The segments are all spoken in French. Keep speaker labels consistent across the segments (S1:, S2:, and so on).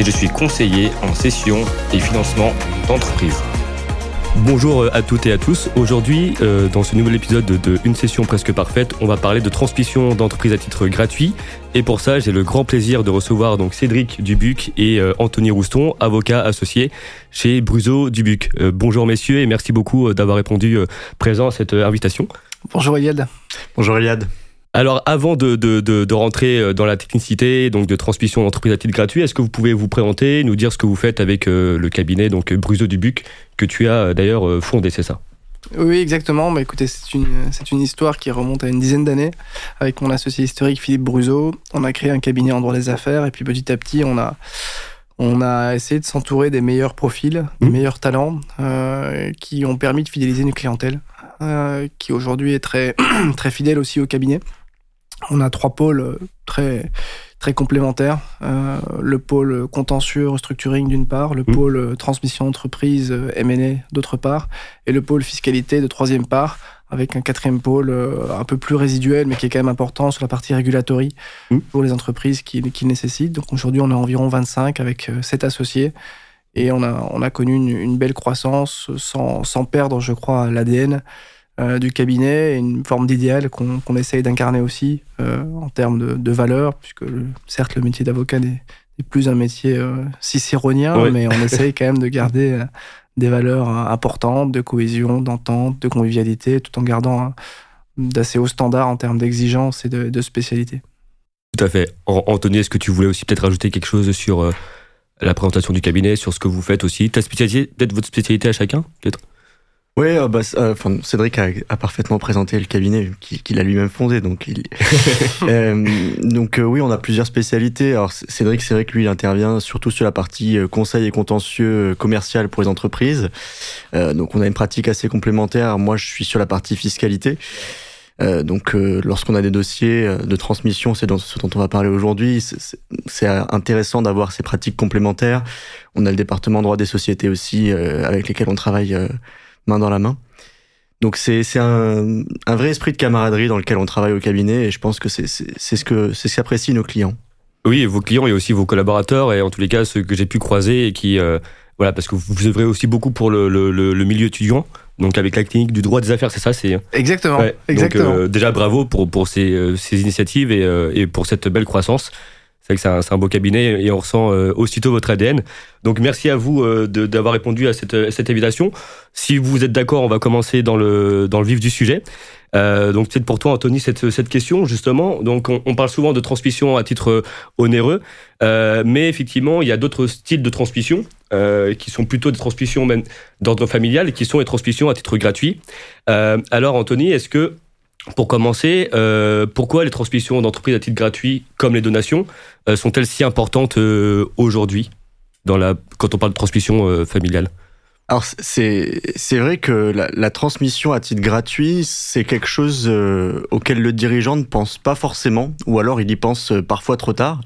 S1: et je suis conseiller en session et financement d'entreprise. Bonjour euh, à toutes et à tous. Aujourd'hui, euh, dans ce nouvel épisode de Une session presque parfaite, on va parler de transmission d'entreprise à titre gratuit. Et pour ça, j'ai le grand plaisir de recevoir donc Cédric Dubuc et euh, Anthony Rouston, avocats associés chez Bruzo Dubuc. bonjour messieurs et merci beaucoup d'avoir répondu présent à cette invitation.
S2: Bonjour Eliade.
S3: Bonjour Eliade.
S1: Alors, avant de, de, de, rentrer euh, dans la technicité, donc de transmission d'entreprise à titre gratuit, est-ce que vous pouvez vous présenter, nous dire ce que vous faites avec euh, le cabinet, donc Bruzo Dubuc, que tu as euh, d'ailleurs fondé, c'est ça?
S2: Oui, exactement. Mais écoutez, c'est une, c'est une histoire qui remonte à une dizaine d'années. Avec mon associé historique Philippe Bruzo, on a créé un cabinet en droit des affaires et puis petit à petit, on a, on a essayé de s'entourer des meilleurs profils, des mmh. meilleurs talents qui ont permis de fidéliser une clientèle qui aujourd'hui est très, très fidèle aussi au cabinet. On a trois pôles euh, très très complémentaires. Euh, le pôle contentieux restructuring d'une part, le mmh. pôle euh, transmission d'entreprise M&A d'autre part, et le pôle fiscalité de troisième part, avec un quatrième pôle un peu plus résiduel, mais qui est quand même important sur la partie régulatory mmh. pour les entreprises qui, qui nécessitent. Donc aujourd'hui, on a environ 25 avec 7 associés. Et on a, on a connu une, belle croissance sans, sans perdre, je crois, l'ADN du cabinet, une forme d'idéal qu'on essaye d'incarner aussi euh, en termes de, de valeur, puisque certes le métier d'avocat n'est plus un métier euh, cicéronien, mais on essaye quand même de garder des valeurs importantes de cohésion, d'entente, de convivialité, tout en gardant d'assez hauts standards en termes d'exigence et de, de, spécialité.
S1: Tout à fait. Anthony, est-ce que tu voulais aussi peut-être rajouter quelque chose sur la présentation du cabinet, sur ce que vous faites aussi? Ta spécialité, peut-être votre spécialité à chacun, peut-être?
S3: Oui, euh, bah, euh, Cédric a, parfaitement présenté le cabinet qu'il a lui-même fondé. Donc, il... euh, donc euh, oui, on a plusieurs spécialités. Alors Cédric, c'est vrai que lui, il intervient surtout sur la partie conseil et contentieux commercial pour les entreprises. donc on a une pratique assez complémentaire. Moi, je suis sur la partie fiscalité. donc, lorsqu'on a des dossiers de transmission, c'est ce dont on va parler aujourd'hui. C'est intéressant d'avoir ces pratiques complémentaires. On a le département droit des sociétés aussi, avec lesquels on travaille main dans la main. Donc c'est un, un, vrai esprit de camaraderie dans lequel on travaille au cabinet et je pense que c'est ce que c'est ce qu'apprécient nos clients.
S1: Oui, vos clients et aussi vos collaborateurs et en tous les cas ceux que j'ai pu croiser et qui euh, voilà parce que vous œuvrez aussi beaucoup pour le, le, le, milieu étudiant. Donc avec la clinique du droit des affaires, c'est ça, c'est
S2: exactement. exactement.
S1: Donc, euh, déjà bravo pour pour ces, euh, ces initiatives et, et pour cette belle croissance c'est un, beau cabinet et on ressent euh, aussitôt votre ADN. Donc merci à vous euh, d'avoir répondu à cette, cette, invitation. Si vous êtes d'accord, on va commencer dans le, dans le vif du sujet. Euh, donc peut-être pour toi, Anthony, cette, cette question justement. Donc on, parle souvent de transmission à titre onéreux, mais effectivement, il y a d'autres styles de transmission qui sont plutôt des transmissions d'ordre familial et qui sont des transmissions à titre gratuit. alors Anthony, est-ce que pour commencer, euh, pourquoi les transmissions d'entreprises à titre gratuit, comme les donations, euh, sont-elles si importantes euh, aujourd'hui dans la, quand on parle de transmission familiale?
S3: Alors c'est c'est vrai que la, la, transmission à titre gratuit c'est quelque chose auquel le dirigeant ne pense pas forcément ou alors il y pense parfois trop tard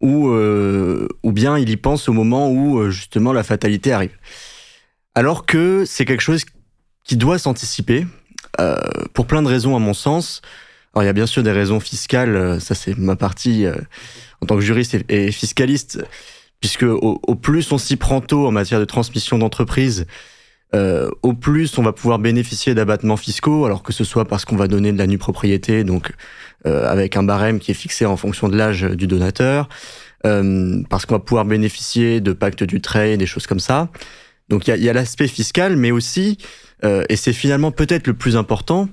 S3: ou ou bien il y pense au moment où justement la fatalité arrive. Alors que c'est quelque chose qui doit s'anticiper pour plein de raisons à mon sens. Alors il y a bien sûr des raisons fiscales, euh, ça c'est ma partie euh, en tant que juriste et, fiscaliste, puisque au, plus on s'y prend tôt en matière de transmission d'entreprise, euh, au plus on va pouvoir bénéficier d'abattements fiscaux, alors que ce soit parce qu'on va donner de la nue propriété, donc euh, avec un barème qui est fixé en fonction de l'âge du donateur, euh, parce qu'on va pouvoir bénéficier de pactes du trade, des choses comme ça. Donc il y a, y a l'aspect fiscal, mais aussi euh, et c'est finalement peut-être le plus important,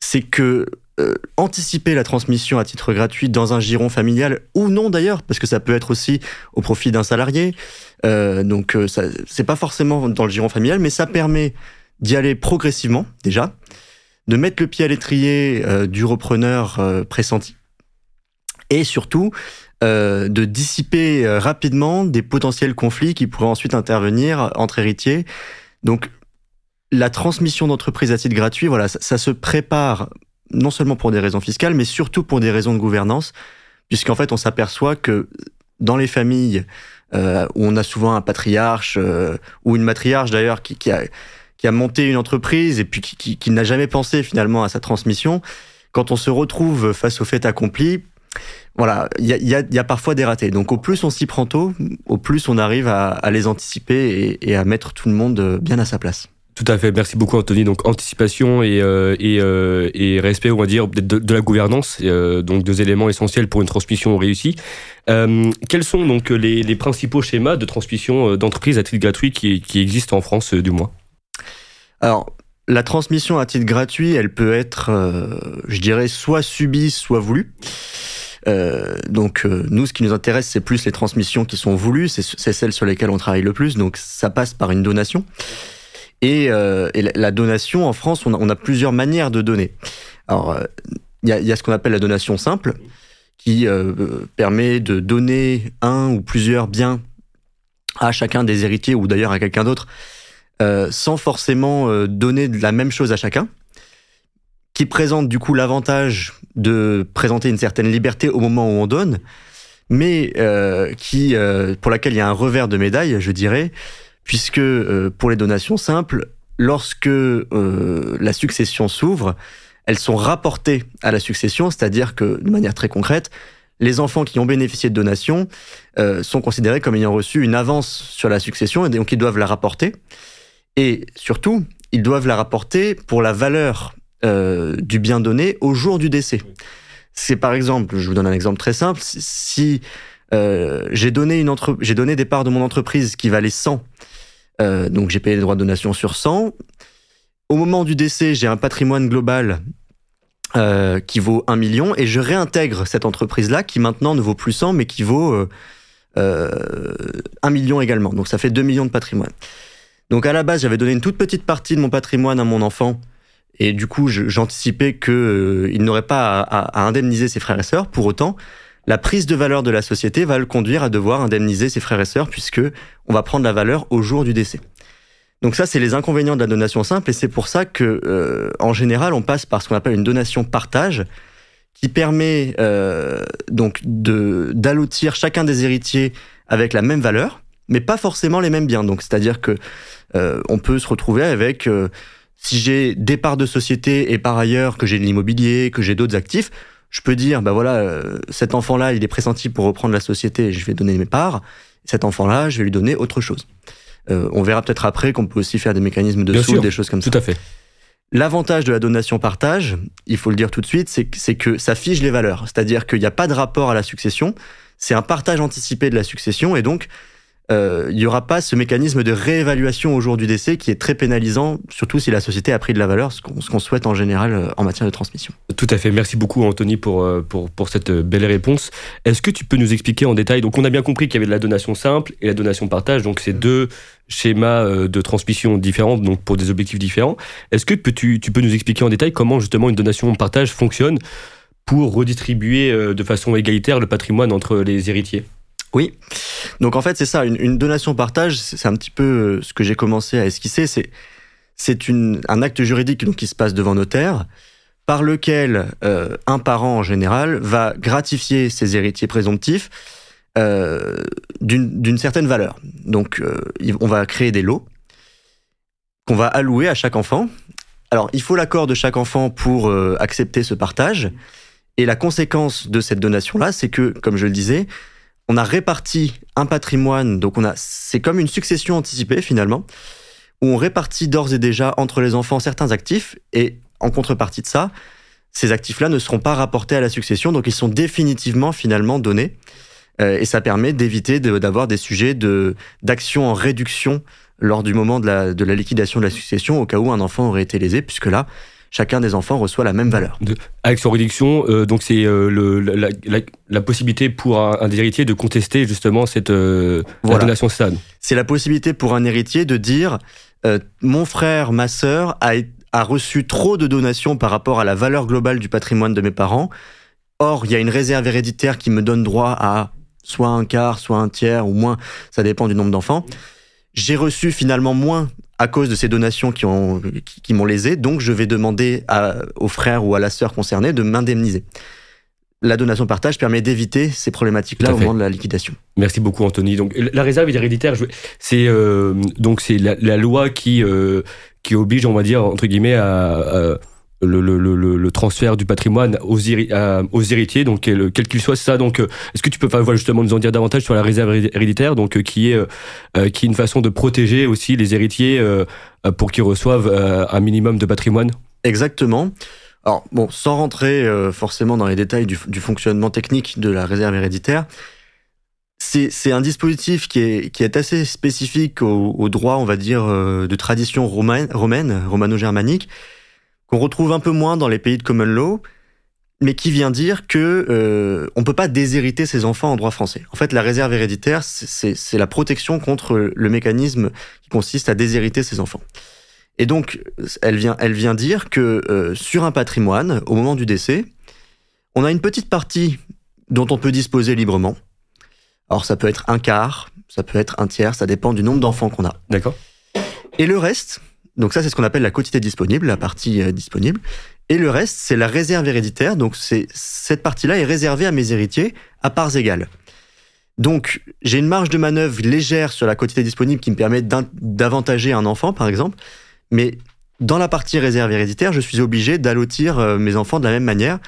S3: c'est que euh, anticiper la transmission à titre gratuit dans un giron familial ou non d'ailleurs, parce que ça peut être aussi au profit d'un salarié. Euh, donc euh, c'est pas forcément dans le giron familial, mais ça permet d'y aller progressivement déjà, de mettre le pied à l'étrier du repreneur pressenti, et surtout de dissiper rapidement des potentiels conflits qui pourraient ensuite intervenir entre héritiers. Donc, la transmission d'entreprise à titre gratuit, voilà, ça, se prépare non seulement pour des raisons fiscales, mais surtout pour des raisons de gouvernance, puisqu'en fait, on s'aperçoit que dans les familles euh, où on a souvent un patriarche euh, ou une matriarche d'ailleurs qui, a, monté une entreprise et puis qui, n'a jamais pensé finalement à sa transmission, quand on se retrouve face au fait accompli, voilà, il y a, y, a, y a, parfois des ratés. Donc au plus on s'y prend tôt, au plus on arrive à, à les anticiper et, et à mettre tout le monde bien à sa place.
S1: Tout à fait, merci beaucoup Anthony. Donc anticipation et, euh, et, euh, et, respect, on va dire, de, de la gouvernance, euh, donc deux éléments essentiels pour une transmission réussie. Euh, quels sont donc les, les, principaux schémas de transmission d'entreprise à titre gratuit qui, qui existent en France, du moins?
S3: Alors, la transmission à titre gratuit, elle peut être, je dirais, soit subie, soit voulue. Euh, donc nous, ce qui nous intéresse, c'est plus les transmissions qui sont voulues, c'est celles sur lesquelles on travaille le plus, donc ça passe par une donation. Et, euh, la donation en France, on a, plusieurs manières de donner. Alors, il euh, y, a, ce qu'on appelle la donation simple, qui euh, permet de donner un ou plusieurs biens à chacun des héritiers ou d'ailleurs à quelqu'un d'autre, euh, sans forcément euh, donner la même chose à chacun, qui présente du coup l'avantage de présenter une certaine liberté au moment où on donne, mais qui, pour laquelle il y a un revers de médaille, je dirais, puisque euh, pour les donations simples, lorsque euh, la succession s'ouvre, elles sont rapportées à la succession, c'est-à-dire que de manière très concrète, les enfants qui ont bénéficié de donations euh, sont considérés comme ayant reçu une avance sur la succession et donc ils doivent la rapporter. Et surtout, ils doivent la rapporter pour la valeur euh, du bien donné au jour du décès. C'est par exemple, je vous donne un exemple très simple, si euh, j'ai donné, donné des parts de mon entreprise qui valaient 100 euh, donc j'ai payé les droits de donation sur 100. Au moment du décès, j'ai un patrimoine global qui vaut 1 million et je réintègre cette entreprise-là qui maintenant ne vaut plus 100 mais qui vaut euh, euh, 1 million également. Donc ça fait 2 millions de patrimoine. Donc à la base, j'avais donné une toute petite partie de mon patrimoine à mon enfant et du coup, j'anticipais qu'il euh, n'aurait pas à, indemniser ses frères et sœurs. Pour autant, la prise de valeur de la société va le conduire à devoir indemniser ses frères et sœurs puisque on va prendre la valeur au jour du décès. Donc ça, c'est les inconvénients de la donation simple et c'est pour ça que, euh, en général, on passe par ce qu'on appelle une donation partage qui permet euh, donc chacun des héritiers avec la même valeur, mais pas forcément les mêmes biens. Donc c'est-à-dire que euh, on peut se retrouver avec euh, si j'ai des parts de société et par ailleurs que j'ai de l'immobilier, que j'ai d'autres actifs, je peux dire, bah voilà, euh, cet enfant-là, il est pressenti pour reprendre la société, et je vais donner mes parts. Cet enfant-là, je vais lui donner autre chose. Euh, on verra peut-être après qu'on peut aussi faire des mécanismes de sous, des choses comme
S1: tout
S3: ça.
S1: Tout à fait.
S3: L'avantage de la donation partage, il faut le dire tout de suite, c'est que ça fige les valeurs. C'est-à-dire qu'il n'y a pas de rapport à la succession. C'est un partage anticipé de la succession et donc euh, il n'y aura pas ce mécanisme de réévaluation au jour du décès qui est très pénalisant, surtout si la société a pris de la valeur, ce qu'on qu souhaite en général euh, en matière de transmission.
S1: Tout à fait. Merci beaucoup, Anthony, pour, euh, pour, pour cette belle réponse. Est-ce que tu peux nous expliquer en détail? Donc, on a bien compris qu'il y avait de la donation simple et la donation partage, donc c'est deux schémas de transmission différents, donc pour des objectifs différents. Est-ce que tu, tu peux nous expliquer en détail comment justement une donation partage fonctionne pour redistribuer de façon égalitaire le patrimoine entre les héritiers?
S3: Oui. Donc en fait, c'est ça, une, donation partage, c'est un petit peu euh, ce que j'ai commencé à esquisser, c'est c'est un acte juridique qui se passe devant notaire, par lequel euh, un parent en général va gratifier ses héritiers présomptifs euh, d'une certaine valeur. Donc on va créer des lots qu'on va allouer à chaque enfant. Alors il faut l'accord de chaque enfant pour accepter ce partage. Et la conséquence de cette donation-là, c'est que, comme je le disais, on a réparti un patrimoine, donc on a, c'est comme une succession anticipée finalement, où on répartit d'ores et déjà entre les enfants certains actifs, et en contrepartie de ça, ces actifs-là ne seront pas rapportés à la succession, donc ils sont définitivement finalement donnés, euh, et ça permet d'éviter d'avoir des sujets de d'action en réduction lors du moment de la, de la liquidation de la succession, au cas où un enfant aurait été lésé, puisque là, chacun des enfants reçoit la même valeur.
S1: De, avec son réduction, euh, donc c'est euh, la, la, la, possibilité pour un, héritiers de contester justement cette euh, voilà. donation stade.
S3: C'est la possibilité pour un héritier de dire mon frère, ma sœur a, a reçu trop de donations par rapport à la valeur globale du patrimoine de mes parents. Or, il y a une réserve héréditaire qui me donne droit à soit un quart, soit un tiers ou moins, ça dépend du nombre d'enfants. J'ai reçu finalement moins à cause de ces donations qui ont qui, m'ont lésé, donc je vais demander à, au frère ou à la sœur concernée de m'indemniser. La donation partage permet d'éviter ces problématiques-là au moment de la liquidation.
S1: Merci beaucoup Anthony. Donc la réserve héréditaire, c'est euh, donc c'est la, loi qui euh, qui oblige, on va dire entre guillemets à le, le, le, le, transfert du patrimoine aux, aux héritiers, donc quel qu'il soit ça. Donc, euh, est-ce que tu peux voilà, justement nous en dire davantage sur la réserve héréditaire, donc euh, qui est euh, qui est une façon de protéger aussi les héritiers pour qu'ils reçoivent un minimum de patrimoine?
S3: Exactement. Alors bon, sans rentrer forcément dans les détails du, du, fonctionnement technique de la réserve héréditaire, c'est un dispositif qui est, qui est assez spécifique au, au droit, on va dire, de tradition romaine, romaine romano-germanique qu'on retrouve un peu moins dans les pays de common law, mais qui vient dire que euh, on peut pas déshériter ses enfants en droit français. En fait, la réserve héréditaire, c'est la protection contre le mécanisme qui consiste à déshériter ses enfants. Et donc, elle vient, elle vient dire que euh, sur un patrimoine, au moment du décès, on a une petite partie dont on peut disposer librement. Alors, ça peut être un quart, ça peut être un tiers, ça dépend du nombre d'enfants qu'on a.
S1: D'accord.
S3: Et le reste, donc ça, c'est ce qu'on appelle la quotité disponible, la partie euh, disponible. Et le reste, c'est la réserve héréditaire. Donc c'est cette partie-là est réservée à mes héritiers à parts égales. Donc j'ai une marge de manœuvre légère sur la quotité disponible qui me permet d'avantager un enfant, par exemple. Mais dans la partie réserve héréditaire, je suis obligé d'allotir euh, mes enfants de la même manière.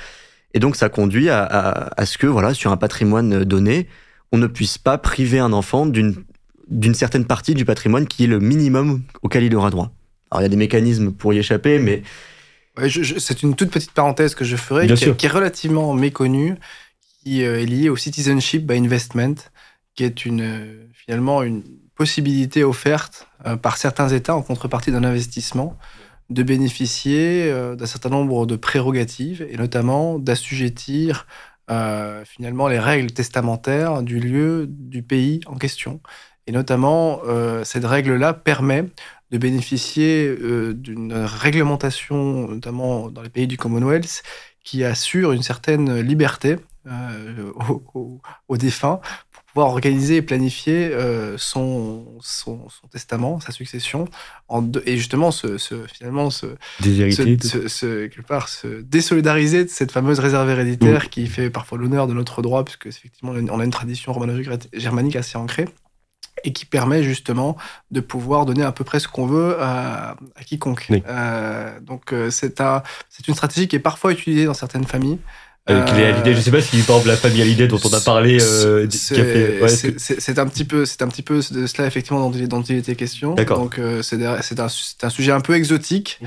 S3: Et donc ça conduit à, à ce que, voilà, sur un patrimoine donné, on ne puisse pas priver un enfant d'une certaine partie du patrimoine qui est le minimum auquel il aura droit. Alors il y a des mécanismes pour y échapper, mais...
S2: c'est une toute petite parenthèse que je ferai, qui, est relativement méconnue, qui euh, est liée au citizenship by investment, qui est une, euh, finalement une possibilité offerte euh, par certains États en contrepartie d'un investissement de bénéficier d'un certain nombre de prérogatives et notamment d'assujettir finalement les règles testamentaires du lieu du pays en question. Et notamment, cette règle-là permet de bénéficier euh, d'une réglementation, notamment dans les pays du Commonwealth, qui assure une certaine liberté euh, aux, défunts pour pouvoir organiser et planifier euh, son, son, testament, sa succession, en et justement se, finalement se, se, quelque part, se désolidariser de cette fameuse réserve héréditaire qui fait parfois l'honneur de notre droit, puisque effectivement on a une tradition romano-germanique assez ancrée et qui permet justement de pouvoir donner à peu près ce qu'on veut à, quiconque. Euh, donc euh, c'est un, c'est une stratégie qui est parfois utilisée dans certaines familles.
S1: Euh, je sais pas si par exemple la famille Hallyday dont on a parlé,
S2: euh, c'est un petit peu, c'est un petit peu de cela effectivement dont il, dont il était question. Donc c'est un, un, sujet un peu exotique,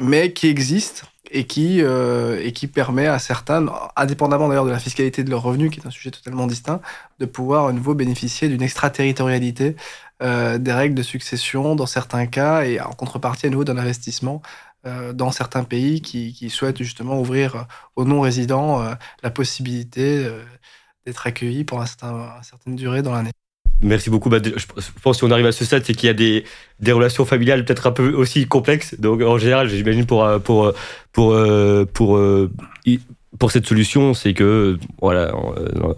S2: mais qui existe et qui, euh, et qui permet à certains, indépendamment d'ailleurs de la fiscalité de leurs revenus, qui est un sujet totalement distinct, de pouvoir à nouveau bénéficier d'une extraterritorialité euh, des règles de succession dans certains cas et en contrepartie à nouveau d'un investissement euh, dans certains pays qui, qui, souhaitent justement ouvrir aux non-résidents la possibilité d'être accueillis pour un certain, une certaine durée dans l'année.
S1: Merci beaucoup. Bah, je pense que si on arrive à ce stade, c'est qu'il y a des, des relations familiales peut-être un peu aussi complexes. Donc en général, j'imagine pour euh, pour euh, pour euh, pour pour cette solution, c'est que voilà,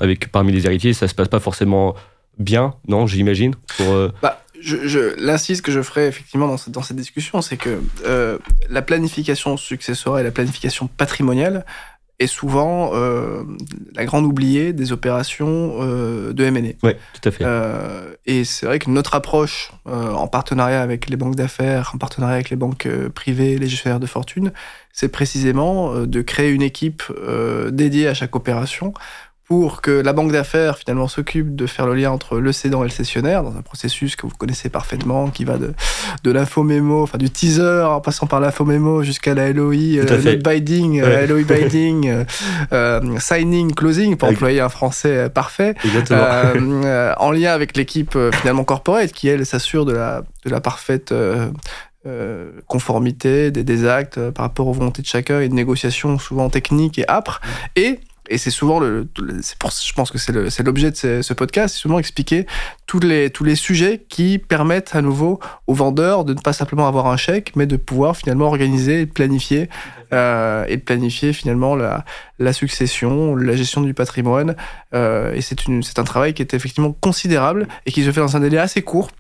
S1: avec parmi les héritiers, ça se passe pas forcément bien, non J'imagine. Pour
S2: bah, je, je l'incise que je ferai effectivement dans cette, dans cette discussion, c'est que la planification successorale et la planification patrimoniale est souvent euh, la grande oubliée des opérations euh, de M&A.
S1: Oui, tout à fait.
S2: Euh, et c'est vrai que notre approche, euh, en partenariat avec les banques d'affaires, en partenariat avec les banques euh, privées, les gestionnaires de fortune, c'est précisément de créer une équipe dédiée à chaque opération pour que la banque d'affaires finalement s'occupe de faire le lien entre le cédant et le cessionnaire dans un processus que vous connaissez parfaitement qui va de, de l'info-mémo, enfin du teaser en passant par l'info-mémo jusqu'à la LOI, euh, binding, euh, LOI binding, euh, euh, signing, closing pour employer un français parfait, euh, en lien avec l'équipe finalement corporate qui elle s'assure de la, de la parfaite conformité des, des actes par rapport aux volontés de chacun et de négociations souvent techniques et âpres. Et Et c'est souvent le, c'est pour, je pense que c'est le, l'objet de ce, ce podcast, c'est souvent expliquer tous les, tous les sujets qui permettent à nouveau aux vendeurs de ne pas simplement avoir un chèque, mais de pouvoir finalement organiser et planifier, euh, et planifier finalement la, la succession, la gestion du patrimoine. Euh, et c'est une, c'est un travail qui est effectivement considérable et qui se fait dans un délai assez court.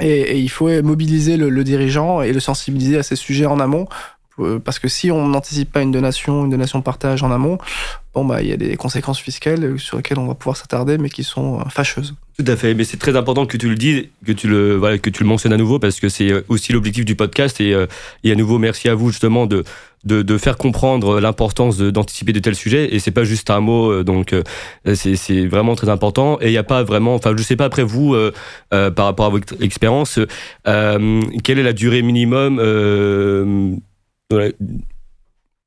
S2: Et, et, il faut mobiliser le, le, dirigeant et le sensibiliser à ces sujets en amont parce que si on n'anticipe pas une donation, une donation partage en amont, bon bah il y a des conséquences fiscales sur lesquelles on va pouvoir s'attarder, mais qui sont euh, fâcheuses.
S1: Tout à fait, mais c'est très important que tu le dises, que tu le voilà, que tu le mentionnes à nouveau, parce que c'est aussi l'objectif du podcast. Et, euh, à nouveau, merci à vous justement de de, faire comprendre l'importance d'anticiper de, tels sujets. Et c'est pas juste un mot, donc c'est vraiment très important. Et il n'y a pas vraiment, enfin je sais pas après vous euh, euh, par rapport à votre expérience, euh, quelle est la durée minimum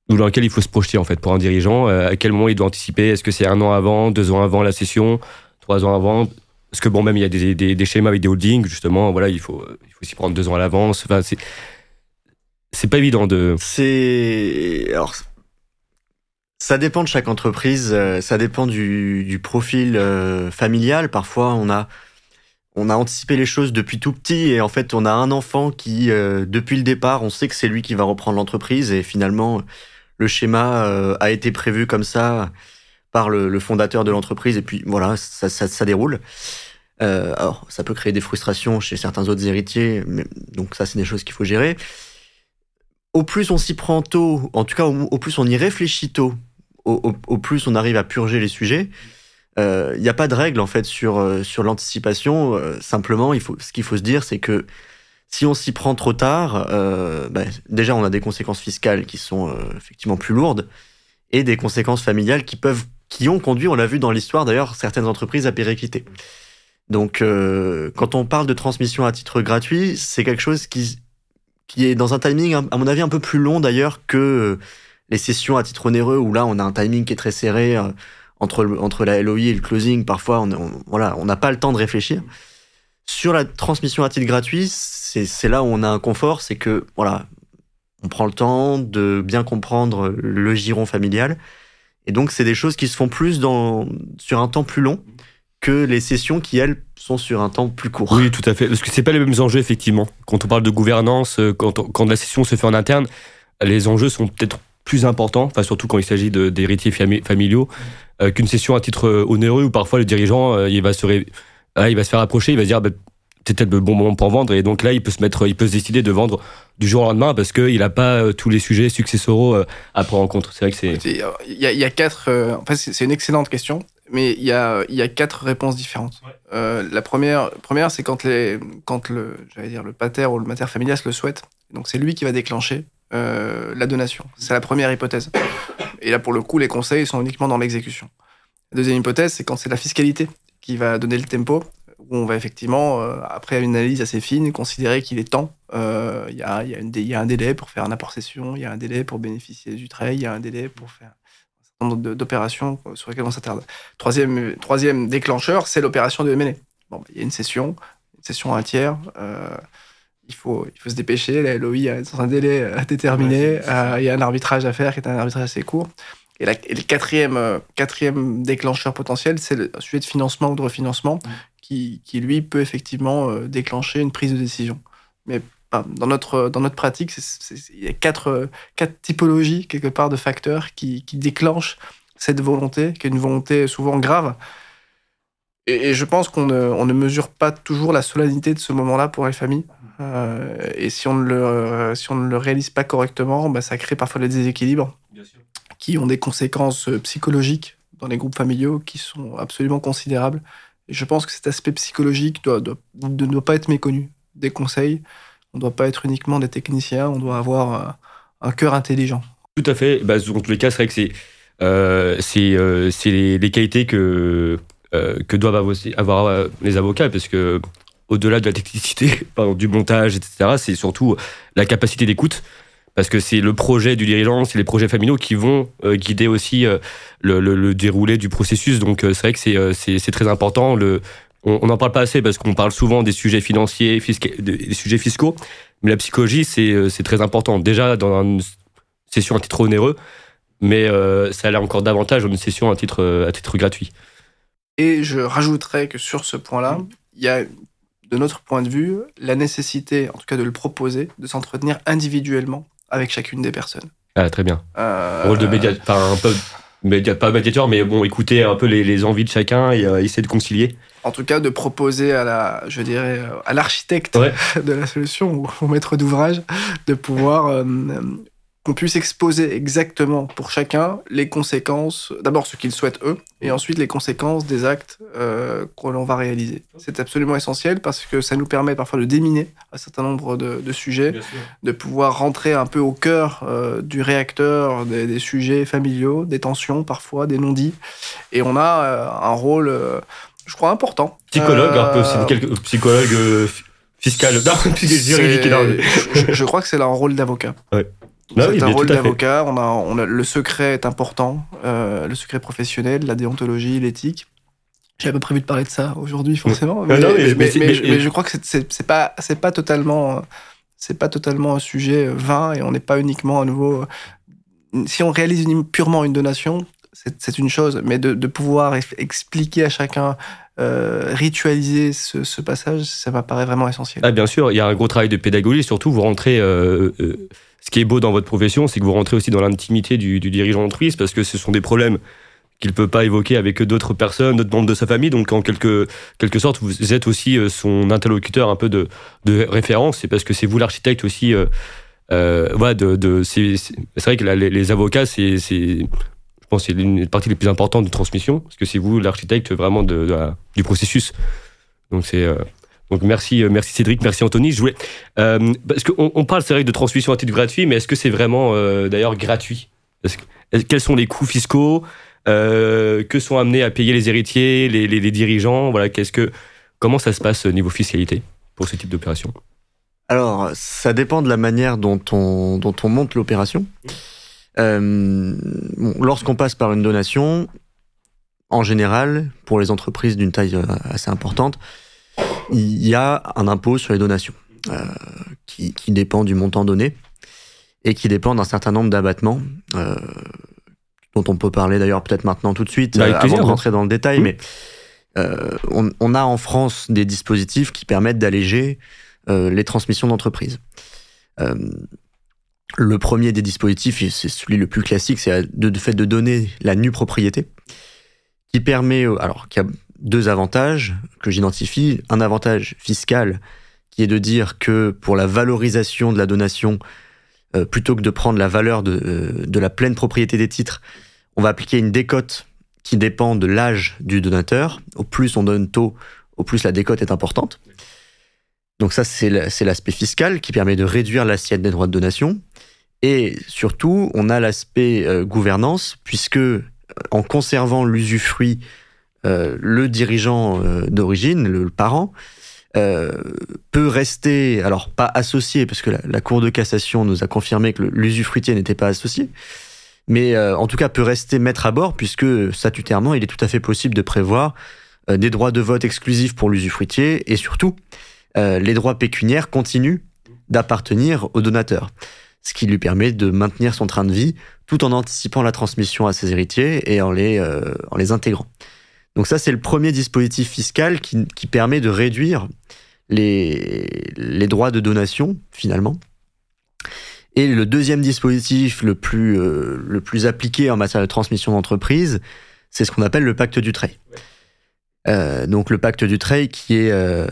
S1: dans lequel il faut se projeter en fait pour un dirigeant. Euh, à quel moment il doit anticiper? Est-ce que c'est un an avant, deux ans avant la session, trois ans avant? Parce que bon, même il y a des, schémas avec des holdings justement. Voilà, il faut il faut s'y prendre deux ans à l'avance. Enfin, c'est c'est pas évident de.
S3: C'est alors ça dépend de chaque entreprise. Euh, ça dépend du, du profil euh, familial. Parfois, on a on a anticipé les choses depuis tout petit et en fait on a un enfant qui euh, depuis le départ on sait que c'est lui qui va reprendre l'entreprise et finalement le schéma euh, a été prévu comme ça par le, fondateur de l'entreprise et puis voilà ça, ça, ça déroule. Euh, alors ça peut créer des frustrations chez certains autres héritiers mais, donc ça c'est des choses qu'il faut gérer. Au plus on s'y prend tôt en tout cas au, plus on y réfléchit tôt au plus on arrive à purger les sujets il euh, n'y a pas de règle en fait sur euh, sur l'anticipation. Euh, simplement, il faut ce qu'il faut se dire, c'est que si on s'y prend trop tard, bah, déjà on a des conséquences fiscales qui sont effectivement plus lourdes et des conséquences familiales qui peuvent qui ont conduit, on l'a vu dans l'histoire d'ailleurs, certaines entreprises à péricliter. Donc, quand on parle de transmission à titre gratuit, c'est quelque chose qui qui est dans un timing, à mon avis, un peu plus long d'ailleurs que les sessions à titre onéreux où là on a un timing qui est très serré entre, entre la LOI et le closing, parfois, on, voilà, on n'a pas le temps de réfléchir. Sur la transmission à titre gratuit, c'est là où on a un confort, c'est que, voilà, on prend le temps de bien comprendre le giron familial. Et donc, c'est des choses qui se font plus sur un temps plus long que les sessions qui, elles, sont sur un temps plus court.
S1: Oui, tout à fait. Parce que c'est pas les mêmes enjeux, effectivement. Quand on parle de gouvernance, euh, quand, quand la session se fait en interne, les enjeux sont peut-être plus important, enfin surtout quand il s'agit d'héritiers familiaux, euh, qu'une session à titre euh, onéreux où parfois le dirigeant euh, il va se ré... ah, il va se faire approcher, il va se dire bah, c'est peut-être le bon moment pour vendre et donc là il peut se mettre, il peut se décider de vendre du jour au lendemain parce qu'il n'a pas euh, tous les sujets successoraux euh, à prendre en compte. C'est vrai que c'est.
S2: Il y, a, il y a quatre. Euh, en fait, c'est une excellente question, mais il y a, il y a quatre réponses différentes. Ouais. Euh, la première, première, c'est quand les, quand le, j'allais dire le pater ou le mater familias le souhaite. Donc c'est lui qui va déclencher euh, la donation. C'est la première hypothèse. Et là, pour le coup, les conseils sont uniquement dans l'exécution. Deuxième hypothèse, c'est quand c'est la fiscalité qui va donner le tempo, où on va effectivement, euh, après une analyse assez fine, considérer qu'il est temps. Il euh, y, a, y, a un délai pour faire un apport session, il y a un délai pour bénéficier du trade, il y a un délai pour faire un certain nombre d'opérations sur lesquelles on s'attarde. Troisième, déclencheur, c'est l'opération de M&A. Bon, il y a une session, une session à un tiers. Il faut, il faut se dépêcher. La LOI est dans un délai euh, déterminé. Euh, il y a un arbitrage à faire qui est un arbitrage assez court. Et, la, et le quatrième, euh, quatrième déclencheur potentiel, c'est le sujet de financement ou de refinancement mmh. qui, qui, lui, peut effectivement euh, déclencher une prise de décision. Mais dans notre, dans notre pratique, il y a quatre, quatre typologies, quelque part, de facteurs qui, qui déclenchent cette volonté, qui est une volonté souvent grave. Et, et je pense qu'on ne, on ne mesure pas toujours la solennité de ce moment-là pour les familles. Euh, et si on, ne le, euh, si on ne le réalise pas correctement, bah, ça crée parfois des déséquilibres qui ont des conséquences euh, psychologiques dans les groupes familiaux qui sont absolument considérables. Et je pense que cet aspect psychologique doit, doit, ne doit pas être méconnu des conseils. On ne doit pas être uniquement des techniciens, on doit avoir un, un cœur intelligent.
S1: Tout à fait. Bah, dans tous les cas, c'est vrai que c'est euh, euh, les, les, qualités que, euh, que doivent avoir les avocats, parce que au-delà de la technicité, du montage, etc., c'est surtout la capacité d'écoute. Parce que c'est le projet du dirigeant, c'est les projets familiaux qui vont euh, guider aussi euh, le, déroulé du processus. Donc euh, c'est vrai que c'est euh, très important. On n'en parle pas assez parce qu'on parle souvent des sujets financiers, des sujets fiscaux, mais la psychologie, c'est euh, très important. Déjà, dans une session à titre onéreux, mais ça allait encore davantage dans une session à titre gratuit.
S2: Et je rajouterais que sur ce point-là, il y a, de notre point de vue, la nécessité, en tout cas de le proposer, de s'entretenir individuellement avec chacune des personnes.
S1: Ah, très bien. Rôle de médiateur, un peu média, pas médiateur, mais bon, écouter un peu les, envies de chacun et essayer de concilier.
S2: En tout cas, de proposer à la, je dirais, à l'architecte de la solution ou au maître d'ouvrage de pouvoir qu'on puisse exposer exactement pour chacun les conséquences, d'abord ce qu'ils souhaitent eux, et ensuite les conséquences des actes euh, que l'on va réaliser. C'est absolument essentiel parce que ça nous permet parfois de déminer un certain nombre de, sujets, de pouvoir rentrer un peu au cœur euh, du réacteur des, sujets familiaux, des tensions parfois, des non-dits, et on a euh, un rôle, je crois, important.
S1: Psychologue, un peu, c'est psychologue fiscal, juridique.
S2: Je, je, crois que c'est là un rôle d'avocat.
S1: Ouais.
S2: C'est un rôle d'avocat. On a, on a, le secret est important, euh, le secret professionnel, la déontologie, l'éthique. J'avais pas prévu de parler de ça aujourd'hui, forcément. Mais, je crois que c'est pas, c'est pas totalement, c'est pas totalement un sujet vain et on n'est pas uniquement à nouveau. Si on réalise purement une donation, c'est une chose, mais de, de pouvoir expliquer à chacun euh, ritualiser ce, ce, passage, ça m'apparaît vraiment essentiel.
S1: Ah, bien sûr, il y a un gros travail de pédagogie. Surtout, vous rentrez. Euh, euh, ce qui est beau dans votre profession, c'est que vous rentrez aussi dans l'intimité du, du, dirigeant d'entreprise parce que ce sont des problèmes qu'il ne peut pas évoquer avec d'autres personnes, d'autres membres de sa famille. Donc, en quelque, sorte, vous êtes aussi son interlocuteur un peu de, référence. C'est parce que c'est vous l'architecte aussi. Euh, voilà, de, c'est vrai que les, avocats, c'est je pense c'est une partie les plus importantes de transmission, parce que c'est vous l'architecte vraiment du processus. Donc c'est euh, donc merci, euh, merci Cédric, merci Anthony. Je voulais euh, parce qu'on on parle c'est vrai de transmission à titre gratuit, mais est-ce que c'est vraiment d'ailleurs gratuit? Quels sont les coûts fiscaux? Que sont amenés à payer les héritiers, les, dirigeants? Voilà, que comment ça se passe au niveau fiscalité pour ce type d'opération?
S3: Alors ça dépend de la manière dont on monte l'opération. Euh, Lorsqu'on passe par une donation, en général, pour les entreprises d'une taille euh, assez importante, il y a un impôt sur les donations euh, qui, qui, dépend du montant donné et qui dépend d'un certain nombre d'abattements euh, dont on peut parler d'ailleurs peut-être maintenant tout de suite bah, euh, avant de rentrer dans le détail, mmh. mais on, on, a en France des dispositifs qui permettent d'alléger les transmissions d'entreprises. Le premier des dispositifs, c'est celui le plus classique, c'est le fait de donner la nue propriété, qui permet, alors, qui a deux avantages que j'identifie. Un avantage fiscal, qui est de dire que pour la valorisation de la donation, euh, plutôt que de prendre la valeur de, euh, de la pleine propriété des titres, on va appliquer une décote qui dépend de l'âge du donateur. Au plus on donne tôt, au plus la décote est importante. Donc ça, c'est l'aspect fiscal qui permet de réduire l'assiette des droits de donation. Et surtout, on a l'aspect euh, gouvernance, puisque en conservant l'usufruit, le dirigeant d'origine, le, parent, peut rester, alors pas associé, parce que la, Cour de cassation nous a confirmé que l'usufruitier n'était pas associé, mais en tout cas peut rester maître à bord, puisque statutairement, il est tout à fait possible de prévoir des droits de vote exclusifs pour l'usufruitier, et surtout, les droits pécuniaires continuent d'appartenir au donateur ce qui lui permet de maintenir son train de vie tout en anticipant la transmission à ses héritiers et en les, euh, en les intégrant. Donc ça, c'est le premier dispositif fiscal qui, permet de réduire les, droits de donation, finalement. Et le deuxième dispositif le plus, euh, le plus appliqué en matière de transmission d'entreprise, c'est ce qu'on appelle le pacte du trait. Euh, donc le pacte du trait qui est euh,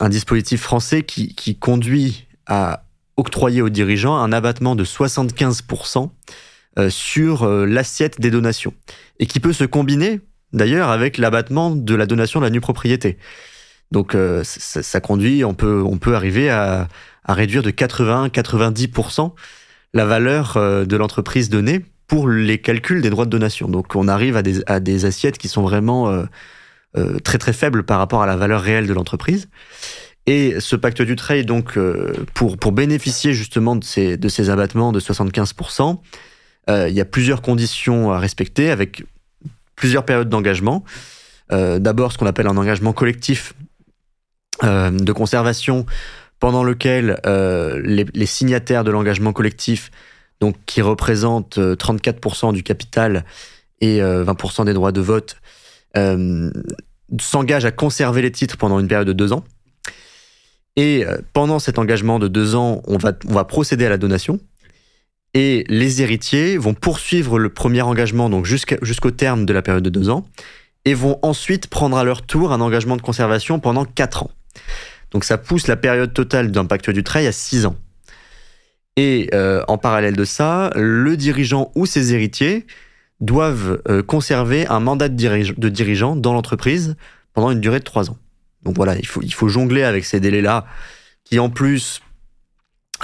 S3: un dispositif français qui, conduit à octroyer aux dirigeants un abattement de 75% euh, sur l'assiette des donations et qui peut se combiner d'ailleurs avec l'abattement de la donation de la nue propriété. Donc euh, ça, conduit, on peut, on peut arriver à, réduire de 80-90% la valeur de l'entreprise donnée pour les calculs des droits de donation. Donc on arrive à des, assiettes qui sont vraiment très très faibles par rapport à la valeur réelle de l'entreprise. Et ce pacte du trade, donc, euh, pour, bénéficier justement de ces, de ces abattements de 75%, euh, il y a plusieurs conditions à respecter avec plusieurs périodes d'engagement. Euh, D'abord, ce qu'on appelle un engagement collectif euh, de conservation pendant lequel euh, les, signataires de l'engagement collectif donc qui représente 34% du capital et 20% des droits de vote, s'engage à conserver les titres pendant une période de deux ans. Et pendant cet engagement de deux ans, on va procéder à la donation. Et les héritiers vont poursuivre le premier engagement donc jusqu'au terme de la période de deux ans et vont ensuite prendre à leur tour un engagement de conservation pendant quatre ans. Donc ça pousse la période totale d'un pacte du trail à six ans. Et euh, en parallèle de ça, le dirigeant ou ses héritiers doivent euh, conserver un mandat de, dirigeant dans l'entreprise pendant une durée de trois ans. Donc voilà, il faut, il faut jongler avec ces délais-là qui en plus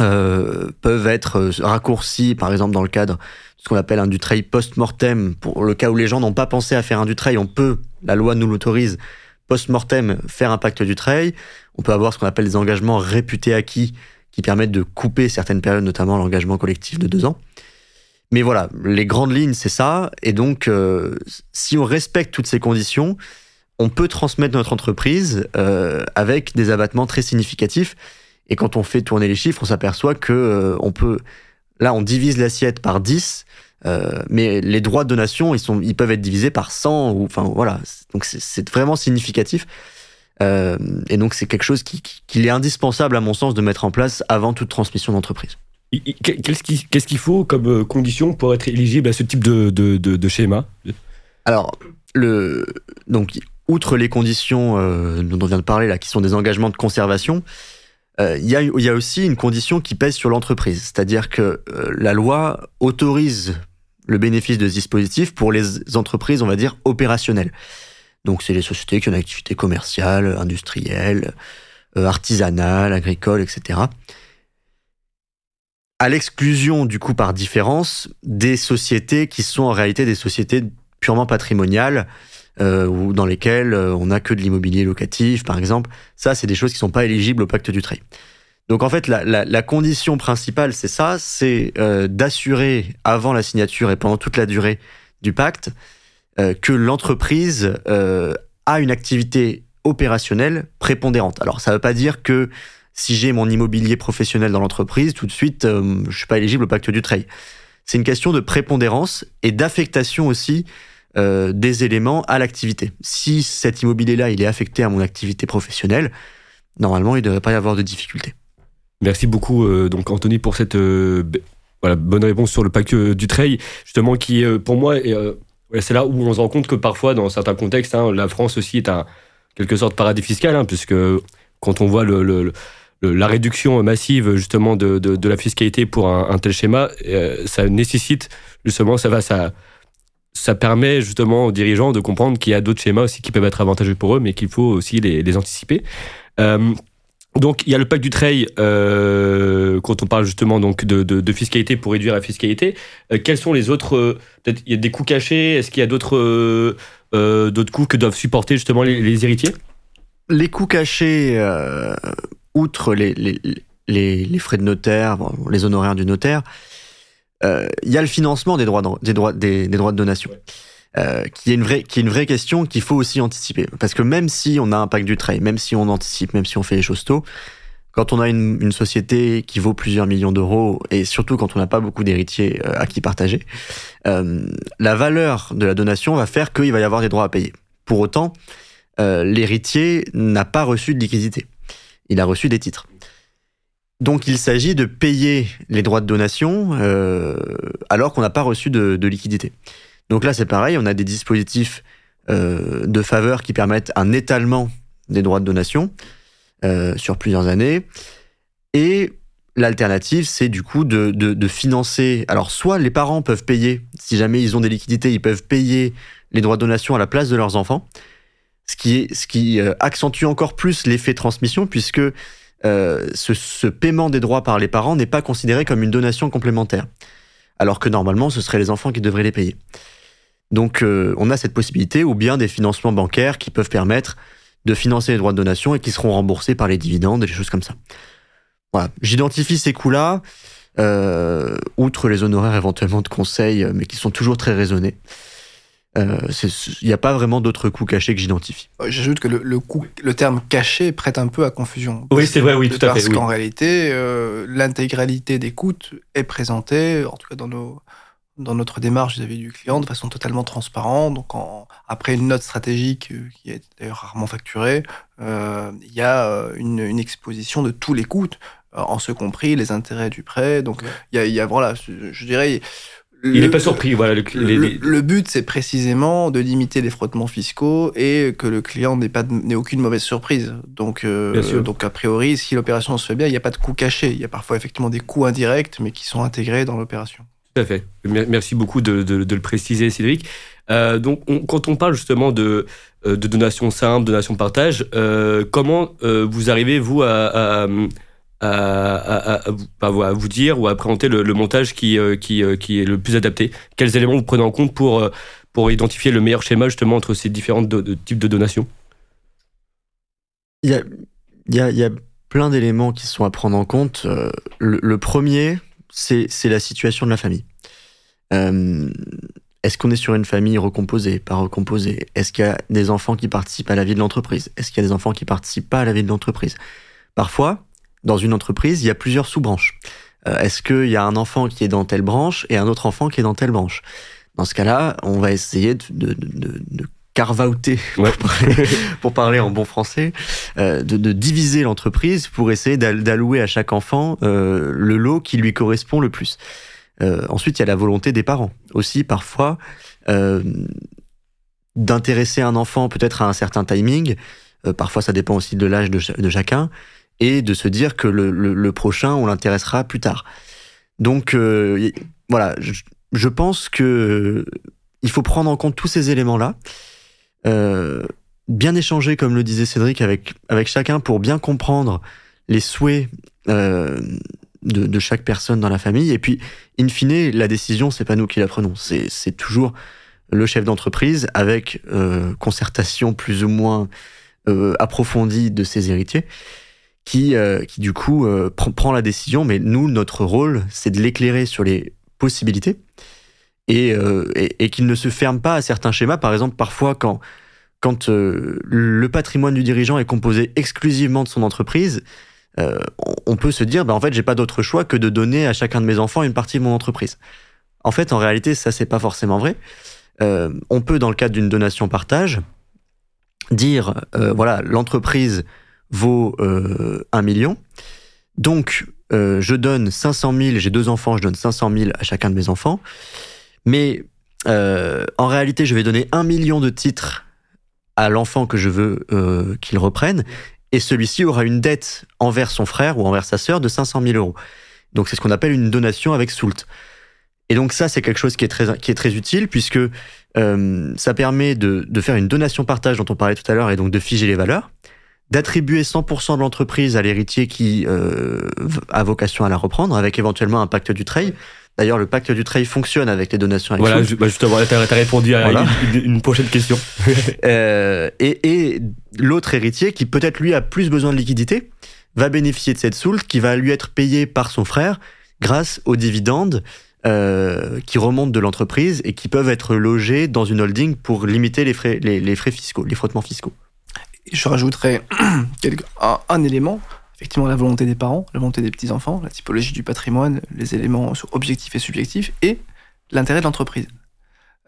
S3: euh, peuvent être euh, raccourcis, par exemple dans le cadre de ce qu'on appelle un du post-mortem. Pour le cas où les gens n'ont pas pensé à faire un du on peut, la loi nous l'autorise, post-mortem, faire un pacte du. On peut avoir ce qu'on appelle des engagements réputés acquis qui permettent de couper certaines périodes, notamment l'engagement collectif de deux ans. Mais voilà, les grandes lignes, c'est ça. Et donc, euh, si on respecte toutes ces conditions, on peut transmettre notre entreprise avec des abattements très significatifs. Et quand on fait tourner les chiffres, on s'aperçoit que euh, on peut, là, on divise l'assiette par 10, euh, mais les droits de donation, ils, sont, ils peuvent être divisés par 100, ou, enfin voilà. Donc c'est vraiment significatif. Euh, et donc c'est quelque chose qu'il qui, est indispensable, à mon sens, de mettre en place avant toute transmission d'entreprise.
S1: Qu'est-ce qu'il faut comme condition pour être éligible à ce type de, de, de, schéma?
S3: Alors, le, donc, outre les conditions dont on vient de parler, là, qui sont des engagements de conservation, euh, il y, a, y, a, aussi une condition qui pèse sur l'entreprise, c'est-à-dire que euh, la loi autorise le bénéfice de ce dispositif pour les entreprises, on va dire, opérationnelles. Donc c'est les sociétés qui ont une activité commerciale, industrielle, euh, artisanale, agricole, etc. À l'exclusion, du coup, par différence, des sociétés qui sont en réalité des sociétés purement patrimoniales, euh, ou dans lesquels euh, on n'a que de l'immobilier locatif, par exemple. Ça, c'est des choses qui sont pas éligibles au pacte du trail. Donc en fait, la, condition principale, c'est ça, c'est euh, d'assurer avant la signature et pendant toute la durée du pacte que l'entreprise a une activité opérationnelle prépondérante. Alors ça ne veut pas dire que si j'ai mon immobilier professionnel dans l'entreprise, tout de suite, je suis pas éligible au pacte du trail. C'est une question de prépondérance et d'affectation aussi euh, des éléments à l'activité. Si cet immobilier-là, il est affecté à mon activité professionnelle, normalement, il ne devrait pas y avoir de difficultés.
S1: Merci beaucoup, euh, donc Anthony, pour cette euh, bonne réponse sur le pacte du trail, justement, qui, pour moi, c'est là où on se rend compte que parfois, dans certains contextes, hein, la France aussi est un quelque sorte paradis fiscal, hein, puisque quand on voit la réduction massive justement de, de, la fiscalité pour un, un tel schéma, ça nécessite justement, ça va, ça ça permet justement aux dirigeants de comprendre qu'il y a d'autres schémas aussi qui peuvent être avantageux pour eux, mais qu'il faut aussi les, anticiper. Euh, donc il y a le pacte du trail euh, quand on parle justement donc de, fiscalité pour réduire la fiscalité. Euh, quels sont les autres Peut-être il y a des coûts cachés. Est-ce qu'il y a d'autres coûts que doivent supporter justement les, héritiers?
S3: Les coûts cachés, outre les, les, frais de notaire, les honoraires du notaire, il y a le financement des droits de, des droits, des, droits de donation. Euh, qui est une vraie qui est une vraie question qu'il faut aussi anticiper. Parce que même si on a un pacte du trail même si on anticipe même si on fait les choses tôt quand on a une, une société qui vaut plusieurs millions d'euros et surtout quand on n'a pas beaucoup d'héritiers euh, à qui partager euh, la valeur de la donation va faire qu'il va y avoir des droits à payer. Pour autant euh, l'héritier n'a pas reçu de liquidité. Il a reçu des titres donc il s'agit de payer les droits de donation euh, alors qu'on n'a pas reçu de, de, liquidité. Donc là c'est pareil, on a des dispositifs euh, de faveur qui permettent un étalement des droits de donation euh, sur plusieurs années. Et l'alternative c'est du coup de, financer. Alors soit les parents peuvent payer, si jamais ils ont des liquidités, ils peuvent payer les droits de donation à la place de leurs enfants. Ce qui, est, ce qui euh, accentue encore plus l'effet transmission puisque euh, ce, paiement des droits par les parents n'est pas considéré comme une donation complémentaire, alors que normalement ce seraient les enfants qui devraient les payer. Donc euh, on a cette possibilité, ou bien des financements bancaires qui peuvent permettre de financer les droits de donation et qui seront remboursés par les dividendes et des choses comme ça. Voilà, j'identifie ces coûts-là, euh, outre les honoraires éventuellement de conseil, mais qui sont toujours très raisonnés. Il n'y a pas vraiment d'autres coûts cachés que j'identifie.
S2: J'ajoute que le, le, le, terme caché prête un peu à confusion.
S1: Oui, c'est vrai, oui, tout à
S2: fait.
S1: Parce
S2: qu'en réalité, l'intégralité des coûts est présentée, en tout cas dans nos, dans notre démarche vis-à-vis du client de façon totalement transparente. Donc, en, après une note stratégique euh, qui est d'ailleurs rarement facturée, euh, il y a euh, une, une, exposition de tous les coûts, en ce compris les intérêts du prêt. Donc, il y a, il y a voilà, je, dirais.
S1: Il n'est pas surpris. Voilà, le,
S2: le, but, c'est précisément de limiter les frottements fiscaux et que le client n'ait pas n'ait aucune mauvaise surprise. Donc, donc a priori, si l'opération se fait bien, il n'y a pas de coûts cachés. Il y a parfois effectivement des coûts indirects, mais qui sont intégrés dans l'opération.
S1: Tout à fait. Merci beaucoup de, le préciser, Cédric. Euh, donc, quand on parle justement de, euh, de donation simple, donation partage, euh, comment vous arrivez, vous, à, à, à, vous dire ou à présenter le, montage qui, qui, qui, est le plus adapté. Quels éléments vous prenez en compte pour, pour identifier le meilleur schéma justement entre ces différents types de donations?
S3: Il y, a, y a, y a plein d'éléments qui sont à prendre en compte. le premier, c'est la situation de la famille. Euh, est-ce qu'on est sur une famille recomposée, pas recomposée? Est-ce qu'il y a des enfants qui participent à la vie de l'entreprise? Est-ce qu'il y a des enfants qui participent pas à la vie de l'entreprise? Parfois, dans une entreprise, il y a plusieurs sous-branches. Euh, est-ce qu'il y a un enfant qui est dans telle branche et un autre enfant qui est dans telle branche? Dans ce cas-là, on va essayer de, de, de, de carve-outer, pour, parler en bon français, euh, de, de, diviser l'entreprise pour essayer d'allouer à chaque enfant euh, le lot qui lui correspond le plus. Euh, ensuite, il y a la volonté des parents. Aussi, parfois, d'intéresser un enfant peut-être à un certain timing. Parfois, ça dépend aussi de l'âge de, de, chacun. Et de se dire que le, le, le prochain, on l'intéressera plus tard. Donc, euh, voilà, je, je, pense que il faut prendre en compte tous ces éléments-là. bien échanger, comme le disait Cédric, avec, avec chacun pour bien comprendre les souhaits euh, de, de, chaque personne dans la famille. Et puis, in fine, la décision, c'est pas nous qui la prenons. C'est toujours le chef d'entreprise avec euh, concertation plus ou moins euh, approfondie de ses héritiers qui, euh, qui du coup, euh, prend, la décision. Mais nous, notre rôle, c'est de l'éclairer sur les possibilités et, euh, qu'il ne se ferme pas à certains schémas. Par exemple, parfois, quand, quand le patrimoine du dirigeant est composé exclusivement de son entreprise, on peut se dire, bah, en fait, j'ai pas d'autre choix que de donner à chacun de mes enfants une partie de mon entreprise. En fait, en réalité, ça, c'est pas forcément vrai. On peut, dans le cadre d'une donation partage, dire, voilà, l'entreprise vaut euh, 1 million, donc euh, je donne 500 000, j'ai deux enfants, je donne 500 000 à chacun de mes enfants, mais euh, en réalité, je vais donner 1 million de titres à l'enfant que je veux qu'il reprenne, et celui-ci aura une dette envers son frère ou envers sa sœur de 500 000 euros. Donc c'est ce qu'on appelle une donation avec soult. Et donc ça, c'est quelque chose qui est très, qui est très utile puisque euh, ça permet de, de faire une donation partage dont on parlait tout à l'heure et donc de figer les valeurs, d'attribuer 100% de l'entreprise à l'héritier qui euh, a vocation à la reprendre avec éventuellement un pacte du trail. D'ailleurs, le pacte du trail fonctionne avec les donations avec
S1: Voilà, bah justement, tu as, répondu à voilà. une, une, prochaine question.
S3: euh, et, et l'autre héritier, qui peut-être lui a plus besoin de liquidité, va bénéficier de cette soult qui va lui être payée par son frère grâce aux dividendes euh, qui remontent de l'entreprise et qui peuvent être logés dans une holding pour limiter les frais, les, les frais fiscaux, les frottements fiscaux.
S2: Je rajouterais un, élément effectivement la volonté des parents, la volonté des petits-enfants, la typologie du patrimoine, les éléments objectifs et subjectifs, et l'intérêt de l'entreprise.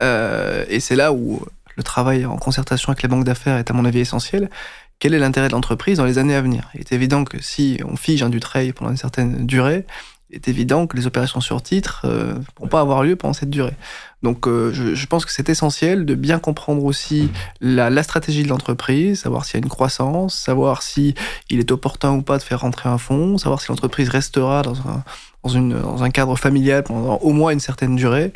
S2: Euh, et c'est là où le travail en concertation avec les banques d'affaires est à mon avis essentiel. Quel est l'intérêt de l'entreprise dans les années à venir? Il est évident que si on fige un Dutreil pendant une certaine durée, il est évident que les opérations sur titre ne euh, vont pas avoir lieu pendant cette durée. Donc euh, je, pense que c'est essentiel de bien comprendre aussi la, stratégie de l'entreprise, savoir s'il y a une croissance, savoir si il est opportun ou pas de faire rentrer un fonds, savoir si l'entreprise restera dans un, cadre familial pendant au moins une certaine durée,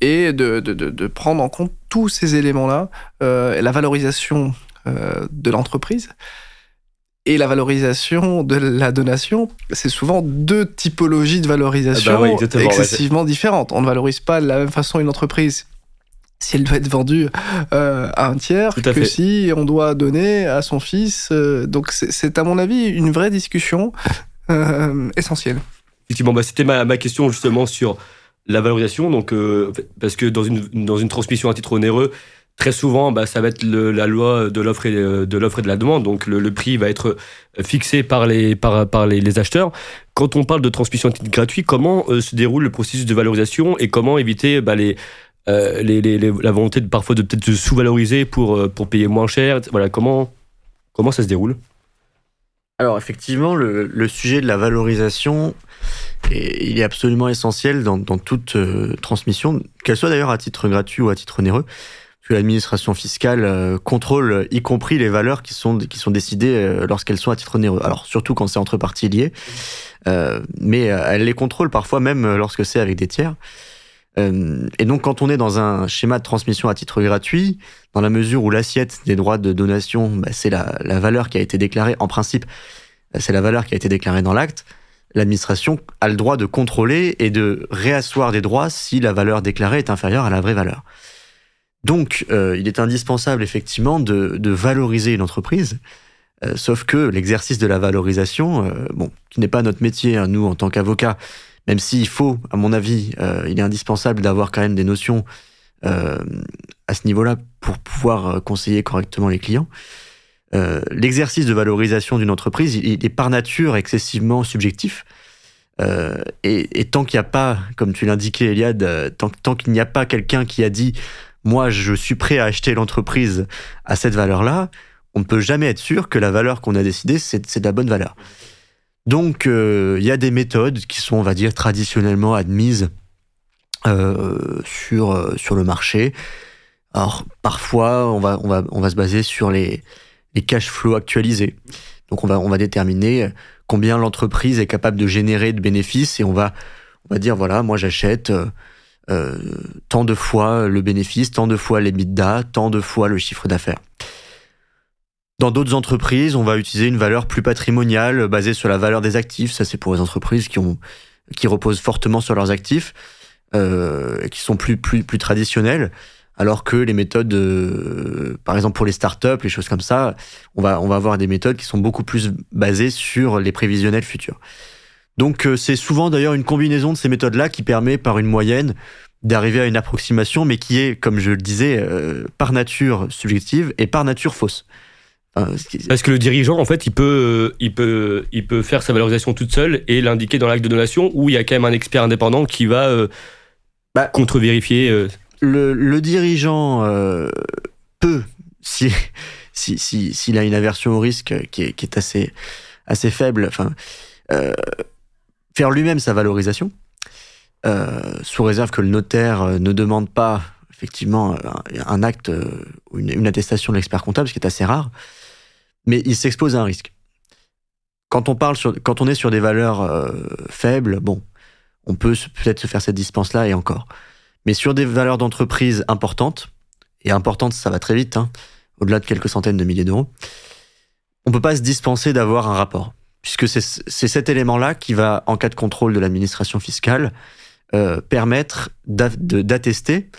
S2: et de, prendre en compte tous ces éléments-là, euh, et la valorisation euh, de l'entreprise et la valorisation de la donation, c'est souvent deux typologies de valorisation ah bah excessivement ouais, différentes. On ne valorise pas de la même façon une entreprise si elle doit être vendue euh, à un tiers que fait. si on doit donner à son fils. Euh, donc c'est à mon avis une vraie discussion euh, essentielle.
S1: Effectivement, bah, c'était ma, ma, question justement sur la valorisation. Donc, parce que dans une, dans une transmission à titre onéreux, très souvent, bah, ça va être la loi de l'offre et de l'offre et de la demande. Donc, le, prix va être fixé par les acheteurs. Quand on parle de transmission à titre gratuit, comment se déroule le processus de valorisation et comment éviter bah, la volonté de, parfois de peut-être sous-valoriser pour, payer moins cher. Voilà, comment, ça se déroule?
S3: Alors effectivement, le, sujet de la valorisation, il est absolument essentiel dans, toute euh, transmission, qu'elle soit d'ailleurs à titre gratuit ou à titre onéreux, que l'administration fiscale euh, contrôle y compris les valeurs qui sont, qui sont décidées euh, lorsqu'elles sont à titre onéreux. Alors surtout quand c'est entre parties liées, mais elle les contrôle parfois même lorsque c'est avec des tiers. et donc quand on est dans un schéma de transmission à titre gratuit, dans la mesure où l'assiette des droits de donation, bah, c'est la, valeur qui a été déclarée, en principe, c'est la valeur qui a été déclarée dans l'acte, l'administration a le droit de contrôler et de réasseoir des droits si la valeur déclarée est inférieure à la vraie valeur. Donc, euh, il est indispensable effectivement de, valoriser une entreprise, euh, sauf que l'exercice de la valorisation, euh, bon, qui n'est pas notre métier, hein, nous en tant qu'avocats, même s'il faut, à mon avis, il est indispensable d'avoir quand même des notions à ce niveau-là pour pouvoir conseiller correctement les clients. L'exercice de valorisation d'une entreprise, il, est par nature excessivement subjectif. et, tant qu'il n'y a pas, comme tu l'indiquais, Eliade, tant qu'il n'y a pas quelqu'un qui a dit moi, je suis prêt à acheter l'entreprise à cette valeur-là, on ne peut jamais être sûr que la valeur qu'on a décidée, c'est de la bonne valeur. Donc, il y a des méthodes qui sont, on va dire, traditionnellement admises euh, sur, euh, sur le marché. Alors parfois, on va, on va, on va se baser sur les, les cash flows actualisés. Donc on va, on va déterminer combien l'entreprise est capable de générer de bénéfices et on va, on va dire voilà, moi j'achète euh, tant de fois le bénéfice, tant de fois l'EBITDA, tant de fois le chiffre d'affaires. Dans d'autres entreprises, on va utiliser une valeur plus patrimoniale basée sur la valeur des actifs. Ça, c'est pour les entreprises qui, ont, qui reposent fortement sur leurs actifs euh, qui sont plus, plus, plus traditionnelles, alors que les méthodes, euh, par exemple pour les startups, les choses comme ça, on va, on va avoir des méthodes qui sont beaucoup plus basées sur les prévisionnels futurs. Donc euh, c'est souvent d'ailleurs une combinaison de ces méthodes-là qui permet par une moyenne d'arriver à une approximation, mais qui est, comme je le disais, euh, par nature subjective et par nature fausse.
S1: Parce que le dirigeant, en fait, il peut, il peut, il peut faire sa valorisation toute seule et l'indiquer dans l'acte de donation, où il y a quand même un expert indépendant qui va bah, contre-vérifier euh.
S3: le, dirigeant euh, peut, si s'il si, a une aversion au risque qui est, qui est assez, assez faible, enfin, euh, faire lui-même sa valorisation, sous réserve que le notaire ne demande pas effectivement un, acte ou une, attestation de l'expert comptable, ce qui est assez rare, mais il s'expose à un risque. Quand on, parle sur, quand on est sur des valeurs faibles, bon, on peut peut-être se faire cette dispense-là et encore. Mais sur des valeurs d'entreprise importantes, et importantes, ça va très vite, hein, au-delà de quelques centaines de milliers d'euros, on peut pas se dispenser d'avoir un rapport, puisque c'est cet élément-là qui va, en cas de contrôle de l'administration fiscale, euh, permettre d'attester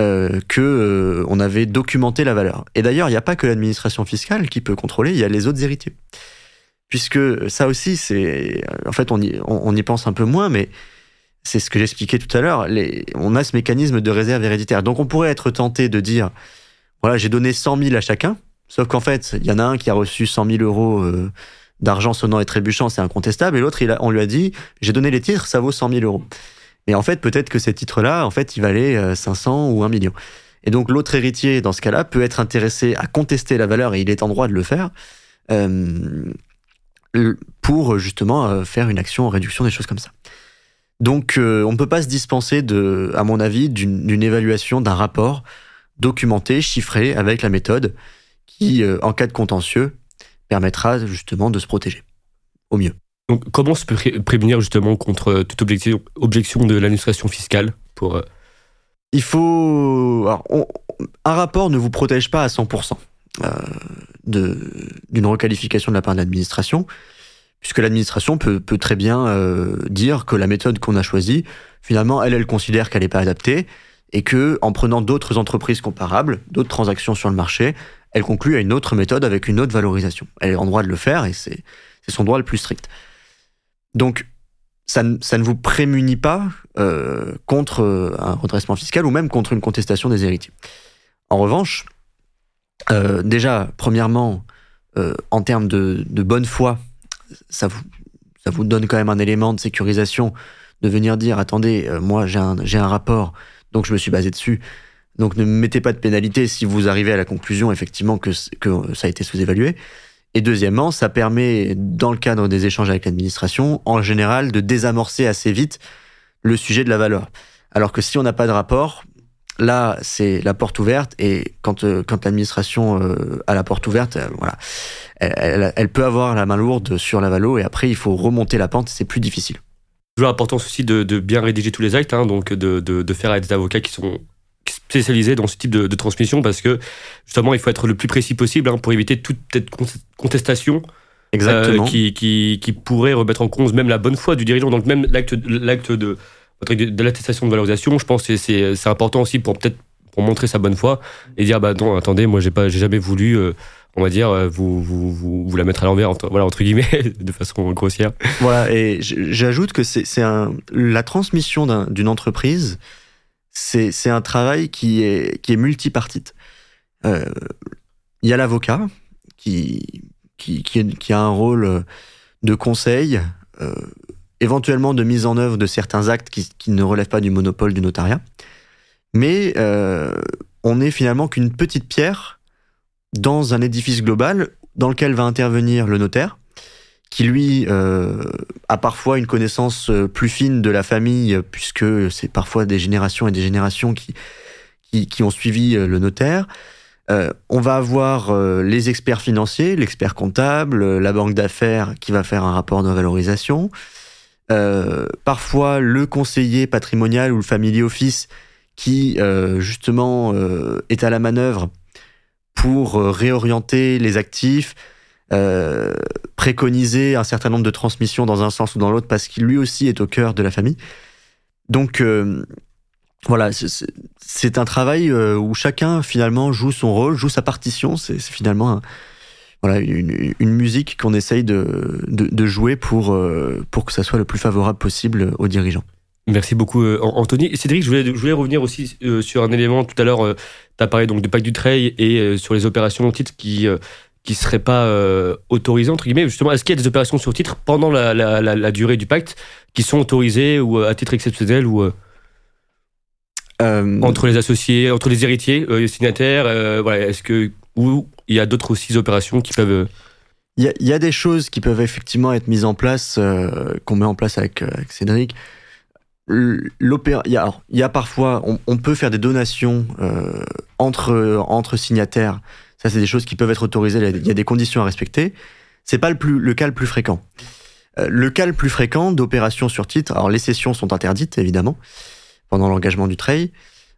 S3: euh, euh, on avait documenté la valeur. Et d'ailleurs, il n'y a pas que l'administration fiscale qui peut contrôler, il y a les autres héritiers. Puisque ça aussi, c'est, en fait, on y pense un peu moins, mais c'est ce que j'expliquais tout à l'heure, on a ce mécanisme de réserve héréditaire. Donc on pourrait être tenté de dire, voilà, j'ai donné 100 000 à chacun, sauf qu'en fait, il y en a un qui a reçu 100 000 euros euh, d'argent sonnant et trébuchant, c'est incontestable, et l'autre, on lui a dit, j'ai donné les titres, ça vaut 100 000 euros. Mais en fait, peut-être que ces titres-là, en fait, ils valaient 500 euh, ou 1 million. Et donc l'autre héritier, dans ce cas-là, peut être intéressé à contester la valeur, et il est en droit de le faire, euh, pour justement faire une action en réduction des choses comme ça. Donc, euh, on ne peut pas se dispenser, à mon avis, d'une évaluation d'un rapport documenté, chiffré, avec la méthode, qui, euh, en cas de contentieux, permettra justement de se protéger au mieux.
S1: Donc, comment se peut prémunir justement contre toute objection, objection de l'administration fiscale pour... Euh,
S3: Il faut... un rapport ne vous protège pas à 100% d'une requalification de la part de l'administration puisque l'administration peut, peut, très bien euh, dire que la méthode qu'on a choisie, finalement, elle, elle considère qu'elle n'est pas adaptée, et que en prenant d'autres entreprises comparables, d'autres transactions sur le marché, elle conclut à une autre méthode avec une autre valorisation. Elle est en droit de le faire, et c'est son droit le plus strict. Donc, ça, ne vous prémunit pas contre un redressement fiscal ou même contre une contestation des héritiers. En revanche, déjà, premièrement, en termes de, bonne foi, ça vous, donne quand même un élément de sécurisation de venir dire attendez, moi j'ai un rapport, donc je me suis basé dessus. Donc ne mettez pas de pénalité si vous arrivez à la conclusion effectivement que, que ça a été sous-évalué. Et deuxièmement, ça permet, dans le cadre des échanges avec l'administration, en général, de désamorcer assez vite le sujet de la valeur. Alors que si on n'a pas de rapport, là, c'est la porte ouverte. Et quand, euh, quand l'administration euh, a la porte ouverte, euh, voilà, elle, elle, peut avoir la main lourde sur la valo. Et après, il faut remonter la pente. C'est plus difficile.
S1: Toujours l'importance aussi de, de, bien rédiger tous les actes, hein, donc de, de faire avec des avocats qui sont spécialisé dans ce type de, transmission parce que justement il faut être le plus précis possible hein, pour éviter toute cette contestation
S3: euh,
S1: qui, qui, qui, pourrait remettre en cause même la bonne foi du dirigeant. Donc même l'acte l'acte de, de l'attestation de valorisation, je pense que c'est important aussi pour peut-être pour montrer sa bonne foi et dire bah non attendez moi j'ai pas j'ai jamais voulu euh, on va dire euh, vous, vous, vous, vous la mettre à l'envers entre, voilà entre guillemets de façon grossière.
S3: Voilà et j'ajoute que c'est la transmission d'une entreprise c'est un travail qui est, qui est multipartite. Euh, il y a l'avocat qui, qui, qui, a un rôle de conseil, euh, éventuellement de mise en œuvre de certains actes qui, qui, ne relèvent pas du monopole du notariat. Mais euh, on n'est finalement qu'une petite pierre dans un édifice global dans lequel va intervenir le notaire, qui lui euh, a parfois une connaissance euh, plus fine de la famille, puisque c'est parfois des générations et des générations qui, ont suivi euh, le notaire. on va avoir les experts financiers, l'expert comptable, la banque d'affaires qui va faire un rapport de valorisation. parfois le conseiller patrimonial ou le family office qui justement est à la manœuvre pour réorienter les actifs, euh, préconiser un certain nombre de transmissions dans un sens ou dans l'autre parce qu'il lui aussi est au cœur de la famille. Donc euh, voilà, c'est un travail euh, où chacun finalement joue son rôle, joue sa partition. C'est finalement voilà, une, musique qu'on essaye de, de, jouer pour, pour que ça soit le plus favorable possible aux dirigeants.
S1: Merci beaucoup Anthony. Cédric, je voulais, je voulais revenir aussi sur un élément tout à l'heure. tu as parlé donc du pacte du trail et sur les opérations en titre qui qui ne seraient pas euh, autorisées, entre guillemets. Justement, est-ce qu'il y a des opérations sur titre pendant la, la, la, durée du pacte qui sont autorisées ou euh, à titre exceptionnel ou euh, entre les associés, entre les héritiers, les signataires voilà, Est-ce que ou il y a d'autres aussi opérations qui peuvent
S3: il y, a, il y, a, des choses qui peuvent effectivement être mises en place, qu'on met en place avec, avec Cédric. Il y a, il y a parfois, on, on, peut faire des donations entre entre signataires ça, c'est des choses qui peuvent être autorisées. Il y a des conditions à respecter. C'est pas le, cas le plus fréquent. Euh, le cas le plus fréquent d'opérations sur titre, alors les sessions sont interdites, évidemment, pendant l'engagement du trail.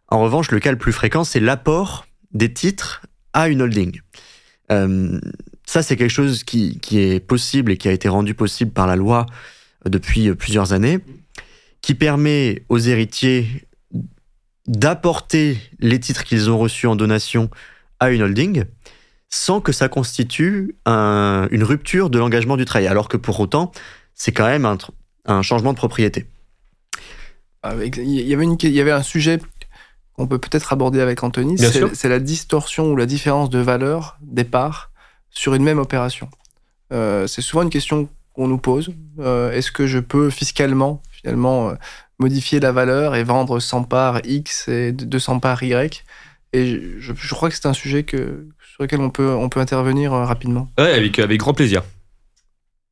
S3: En revanche, le cas le plus fréquent, c'est l'apport des titres à une holding. Euh, ça, c'est quelque chose qui, qui, est possible et qui a été rendu possible par la loi depuis plusieurs années, qui permet aux héritiers d'apporter les titres qu'ils ont reçus en donation à une holding sans que ça constitue une rupture de l'engagement du travail, alors que pour autant, c'est quand même un, changement de propriété.
S2: il, y avait il y avait un sujet qu'on peut peut-être aborder avec Anthony, c'est la distorsion ou la différence de valeur des parts sur une même opération. Euh, c'est souvent une question qu'on nous pose. Euh, est-ce que je peux fiscalement, finalement, euh, modifier la valeur et vendre 100 parts X et 200 parts Y? Et je, je crois que c'est un sujet que, sur lequel on peut, on peut intervenir euh, rapidement.
S1: Ouais, avec, avec grand plaisir.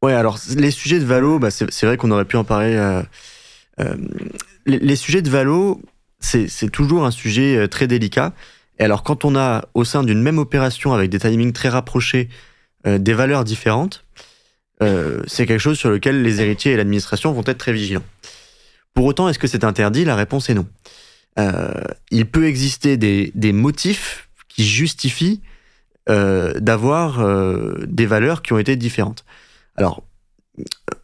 S3: Ouais, alors les sujets de valo, bah, c'est vrai qu'on aurait pu en parler. Euh, euh, les, les, sujets de valo, c'est toujours un sujet très délicat. Et alors, quand on a au sein d'une même opération avec des timings très rapprochés, des valeurs différentes, c'est quelque chose sur lequel les héritiers et l'administration vont être très vigilants. Pour autant, est-ce que c'est interdit? La réponse est non. Euh, il peut exister des, des, motifs qui justifient euh, d'avoir euh, des valeurs qui ont été différentes. Alors,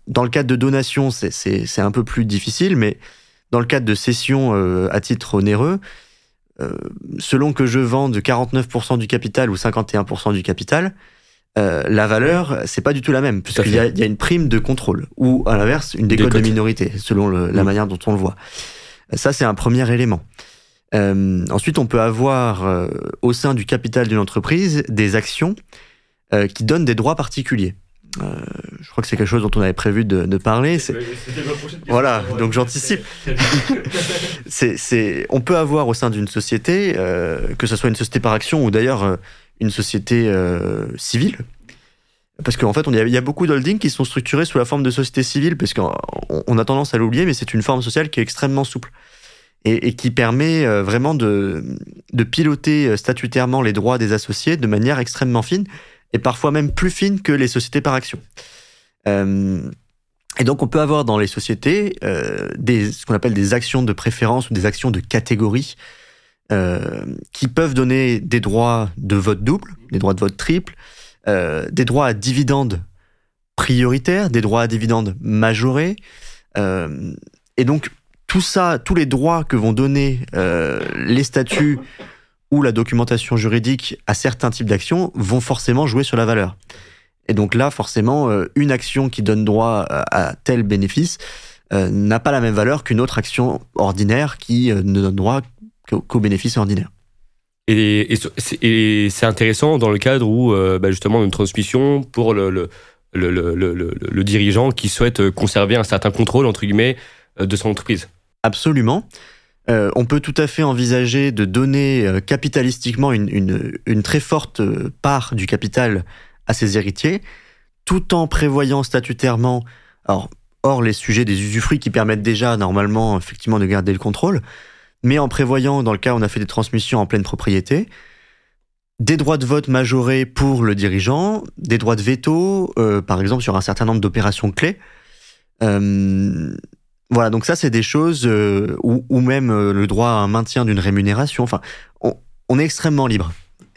S3: dans le cadre de donation, c'est un peu plus difficile, mais dans le cadre de cession euh, à titre onéreux, selon que je vende 49% du capital ou 51% du capital, euh, la valeur, c'est pas du tout la même, puisqu'il y, a, il y a une prime de contrôle, ou à l'inverse, une décote, de minorité, selon le, la manière dont on le voit. Ça, c'est un premier élément. Euh, ensuite, on peut avoir euh, au sein du capital d'une entreprise des actions euh, qui donnent des droits particuliers. Je crois que c'est quelque chose dont on avait prévu de, de parler. Voilà, donc j'anticipe. on peut avoir au sein d'une société, que ce soit une société par action ou d'ailleurs une société civile, parce qu'en fait, il y, a beaucoup d'holdings qui sont structurés sous la forme de société civile, parce qu'on on a tendance à l'oublier, mais c'est une forme sociale qui est extrêmement souple et, qui permet euh, vraiment de, piloter euh, statutairement les droits des associés de manière extrêmement fine et parfois même plus fine que les sociétés par action. Euh, et donc on peut avoir dans les sociétés des, ce qu'on appelle des actions de préférence ou des actions de catégorie qui peuvent donner des droits de vote double, des droits de vote triple, euh, des droits à dividendes prioritaires, des droits à dividendes majorés. Euh, et donc tout ça, tous les droits que vont donner euh, les statuts ou la documentation juridique à certains types d'actions vont forcément jouer sur la valeur. Et donc là, forcément, une action qui donne droit à, tel bénéfice n'a pas la même valeur qu'une autre action ordinaire qui ne donne droit qu'au bénéfice ordinaire.
S1: Et, c'est intéressant dans le cadre où, euh, bah justement, une transmission pour le, dirigeant qui souhaite conserver un certain contrôle, entre guillemets, de son entreprise.
S3: Absolument. Euh, on peut tout à fait envisager de donner euh, capitalistiquement une, une, très forte euh, part du capital à ses héritiers, tout en prévoyant statutairement, alors, hors les sujets des usufruits qui permettent déjà normalement effectivement de garder le contrôle, mais en prévoyant, dans le cas où on a fait des transmissions en pleine propriété, des droits de vote majorés pour le dirigeant, des droits de veto, euh, par exemple sur un certain nombre d'opérations clés. Euh, voilà, donc ça, c'est des choses, euh, ou, ou, même euh, le droit à un maintien d'une rémunération. Enfin, on, est extrêmement libre.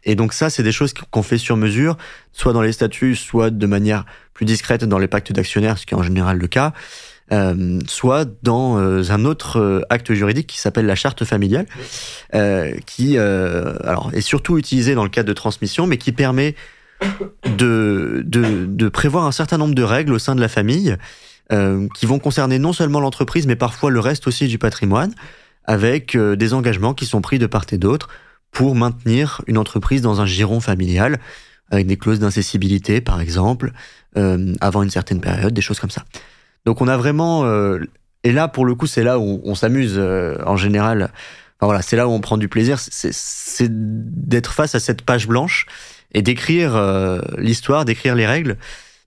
S3: Et donc ça, c'est des choses qu'on fait sur mesure, soit dans les statuts, soit de manière plus discrète dans les pactes d'actionnaires, ce qui est en général le cas, euh, soit dans euh, un autre euh, acte juridique qui s'appelle la charte familiale, qui alors est surtout utilisé dans le cadre de transmission, mais qui permet de, de, de prévoir un certain nombre de règles au sein de la famille euh, qui vont concerner non seulement l'entreprise, mais parfois le reste aussi du patrimoine, avec euh, des engagements qui sont pris de part et d'autre pour maintenir une entreprise dans un giron familial, avec des clauses d'incessibilité, par exemple, euh, avant une certaine période, des choses comme ça. Donc on a vraiment... Euh, et là, pour le coup, c'est là où on s'amuse euh, en général. Voilà, c'est là où on prend du plaisir, c'est d'être face à cette page blanche et d'écrire euh, l'histoire, d'écrire les règles,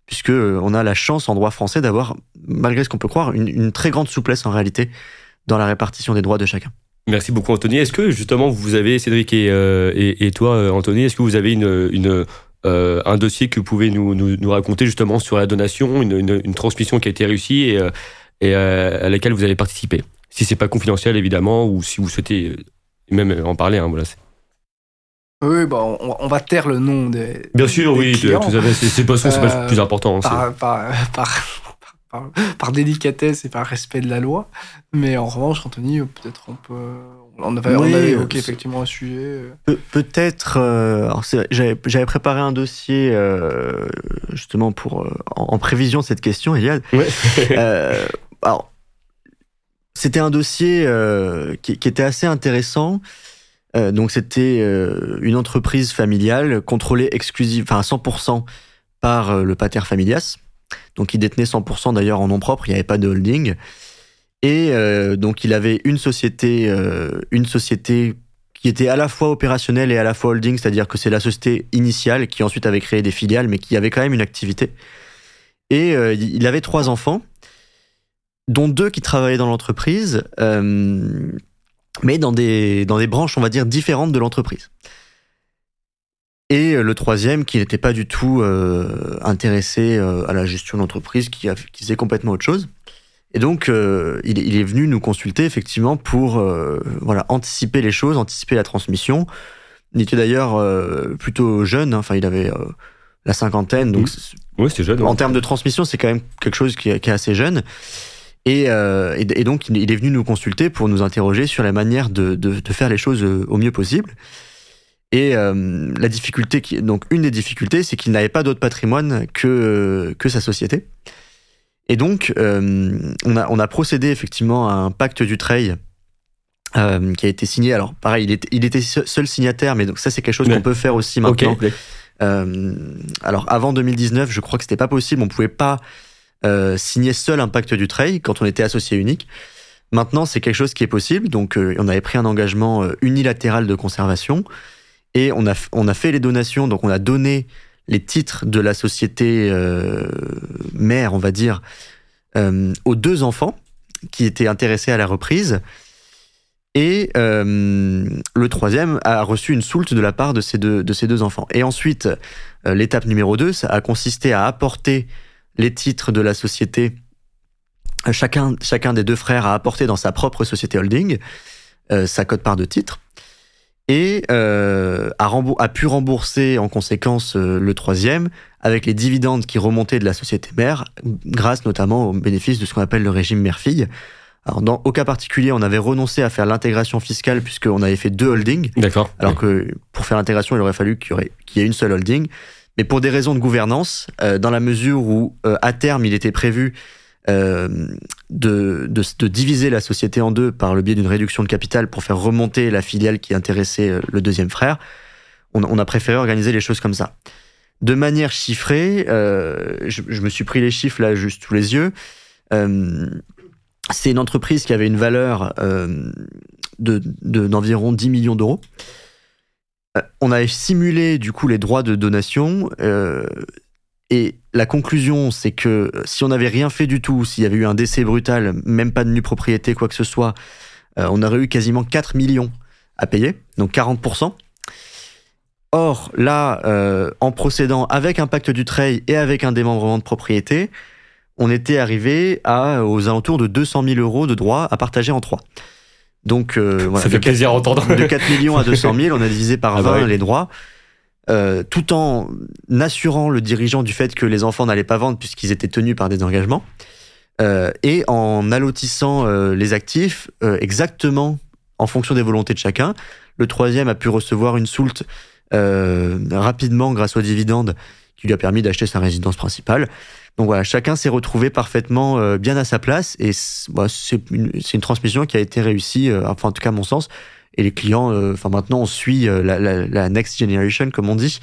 S3: puisque on a la chance en droit français d'avoir, malgré ce qu'on peut croire, une, très grande souplesse en réalité dans la répartition des droits de chacun.
S1: Merci beaucoup Anthony. Est-ce que justement vous avez, Cédric et, et, toi Anthony, est-ce que vous avez une euh, un dossier que vous pouvez nous, nous, nous, raconter justement sur la donation, une, une, une transmission qui a été réussie et, euh, et à laquelle vous avez participé Si c'est pas confidentiel évidemment, ou si vous souhaitez même en parler, hein, voilà.
S2: Oui, bon, on, on, va taire le nom des.
S1: Bien sûr,
S2: des
S1: oui,
S2: clients.
S1: tout à fait. C'est pas, euh, pas plus important.
S2: Par, par, par, par, délicatesse et par respect de la loi. Mais en revanche, Anthony, peut-être on peut. On avait, oui, on avait évoqué effectivement un sujet.
S3: Pe Peut-être. Euh, J'avais préparé un dossier euh, justement pour euh, en, en, prévision de cette question, Eliade.
S1: Ouais.
S3: euh, alors, c'était un dossier euh, qui, qui, était assez intéressant. Euh, donc c'était euh, une entreprise familiale contrôlée exclusive, enfin à 100% par euh, le pater familias. Donc il détenait 100% d'ailleurs en nom propre, il n'y avait pas de holding. Et euh, donc il avait une société, euh, une société qui était à la fois opérationnelle et à la fois holding, c'est-à-dire que c'est la société initiale qui ensuite avait créé des filiales, mais qui avait quand même une activité. Et euh, il avait trois enfants, dont deux qui travaillaient dans l'entreprise mais dans des, dans des branches, on va dire, différentes de l'entreprise. Et le troisième, qui n'était pas du tout intéressé à la gestion de l'entreprise, qui, qui faisait complètement autre chose. Et donc, euh, il, il, est venu nous consulter, effectivement, pour euh, voilà, anticiper les choses, anticiper la transmission. Il était d'ailleurs euh, plutôt jeune, hein, enfin, il avait la cinquantaine, donc...
S1: Oui, c'est jeune.
S3: En ouais. termes de transmission, c'est quand même quelque chose qui est, qui est assez jeune. Et, et, et, donc, il est venu nous consulter pour nous interroger sur la manière de, de, de faire les choses au mieux possible. Et la difficulté, qui, donc une des difficultés, c'est qu'il n'avait pas d'autre patrimoine que, que sa société. Et donc, on, a, on a procédé effectivement à un pacte du trail euh, qui a été signé. Alors, pareil, il était, il était seul signataire, mais donc ça, c'est quelque chose qu'on peut faire aussi maintenant. Euh, alors, avant 2019, je crois que c'était pas possible. On pouvait pas euh, signer seul un pacte du trail quand on était associé unique. Maintenant, c'est quelque chose qui est possible. Donc, euh, on avait pris un engagement euh, unilatéral de conservation et on a, on a fait les donations. Donc, on a donné les titres de la société mère, on va dire, aux deux enfants qui étaient intéressés à la reprise. Et euh, le troisième a reçu une soulte de la part de ces deux, enfants. Et ensuite, euh, l'étape numéro 2, ça a consisté à apporter les titres de la société. Chacun, chacun des deux frères a apporté dans sa propre société holding euh, sa cote-part de titres et a, a, pu rembourser en conséquence le troisième avec les dividendes qui remontaient de la société mère, grâce notamment au bénéfice de ce qu'on appelle le régime mère-fille, alors, dans, au cas particulier, on avait renoncé à faire l'intégration fiscale puisqu'on avait fait deux holdings.
S1: D'accord.
S3: Alors que pour faire l'intégration, il aurait fallu qu'il y, ait une seule holding. Mais pour des raisons de gouvernance, euh, dans la mesure où, euh, à terme, il était prévu euh, de, de, de, diviser la société en deux par le biais d'une réduction de capital pour faire remonter la filiale qui intéressait le deuxième frère, on, a préféré organiser les choses comme ça. De manière chiffrée, je, je, me suis pris les chiffres là juste sous les yeux. C'est une entreprise qui avait une valeur euh, d'environ 10 millions d'euros. Euh, on a simulé du coup les droits de donation euh, et la conclusion c'est que si on n'avait rien fait du tout, s'il y avait eu un décès brutal, même pas de nue propriété, quoi que ce soit, on aurait eu quasiment 4 millions à payer, donc 40%. Or, là, en procédant avec un pacte du trail et avec un démembrement de propriété, on était arrivé à aux alentours de 200 000 euros de droits à partager en trois.
S1: Donc, euh, voilà, ça fait plaisir à entendre.
S3: De 4 millions à 200 000, on a divisé par 20 ah bah les droits, euh, tout en assurant le dirigeant du fait que les enfants n'allaient pas vendre puisqu'ils étaient tenus par des engagements, euh, et en allotissant euh, les actifs exactement en fonction des volontés de chacun. Le troisième a pu recevoir une soulte rapidement grâce aux dividendes qui lui a permis d'acheter sa résidence principale. Donc voilà, chacun s'est retrouvé parfaitement bien à sa place et bah, c'est une, une, transmission qui a été réussie, enfin en tout cas à mon sens. Et les clients, euh, enfin maintenant on suit la, la, next generation comme on dit.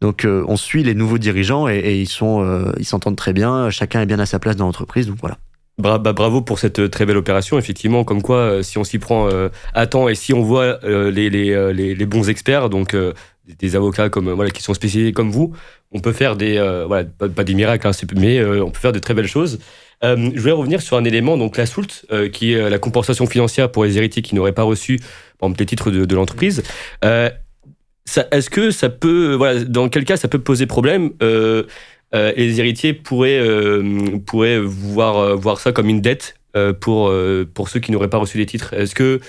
S3: Donc on suit les nouveaux dirigeants et, ils sont, ils s'entendent très bien. Chacun est bien à sa place dans l'entreprise. Donc voilà.
S1: Bah, bravo pour cette très belle opération, effectivement, comme quoi si on s'y prend à temps et si on voit les, les, bons experts, donc des avocats comme voilà qui sont spécialisés comme vous, on peut faire des euh, voilà pas, des miracles, hein, mais euh, on peut faire de très belles choses. Euh, je voulais revenir sur un élément, donc la SOULT, qui est la compensation financière pour les héritiers qui n'auraient pas reçu, les titres de, l'entreprise. Est-ce que ça peut, voilà, dans quel cas ça peut poser problème les héritiers pourraient, pourraient voir, voir ça comme une dette pour, pour ceux qui n'auraient pas reçu les titres? Est-ce que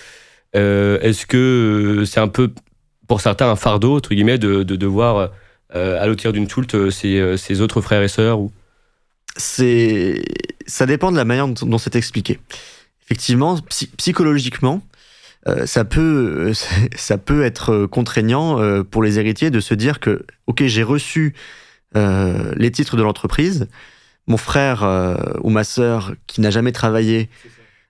S1: est-ce que c'est un peu pour certains un fardeau entre guillemets de, de devoir à l'auteur d'une toult euh, ses, euh, ses, autres frères et sœurs ou?
S3: Ça dépend de la manière dont c'est expliqué. Effectivement, psychologiquement, ça peut ça peut être contraignant pour les héritiers de se dire que ok j'ai reçu les titres de l'entreprise, mon frère ou ma sœur qui n'a jamais travaillé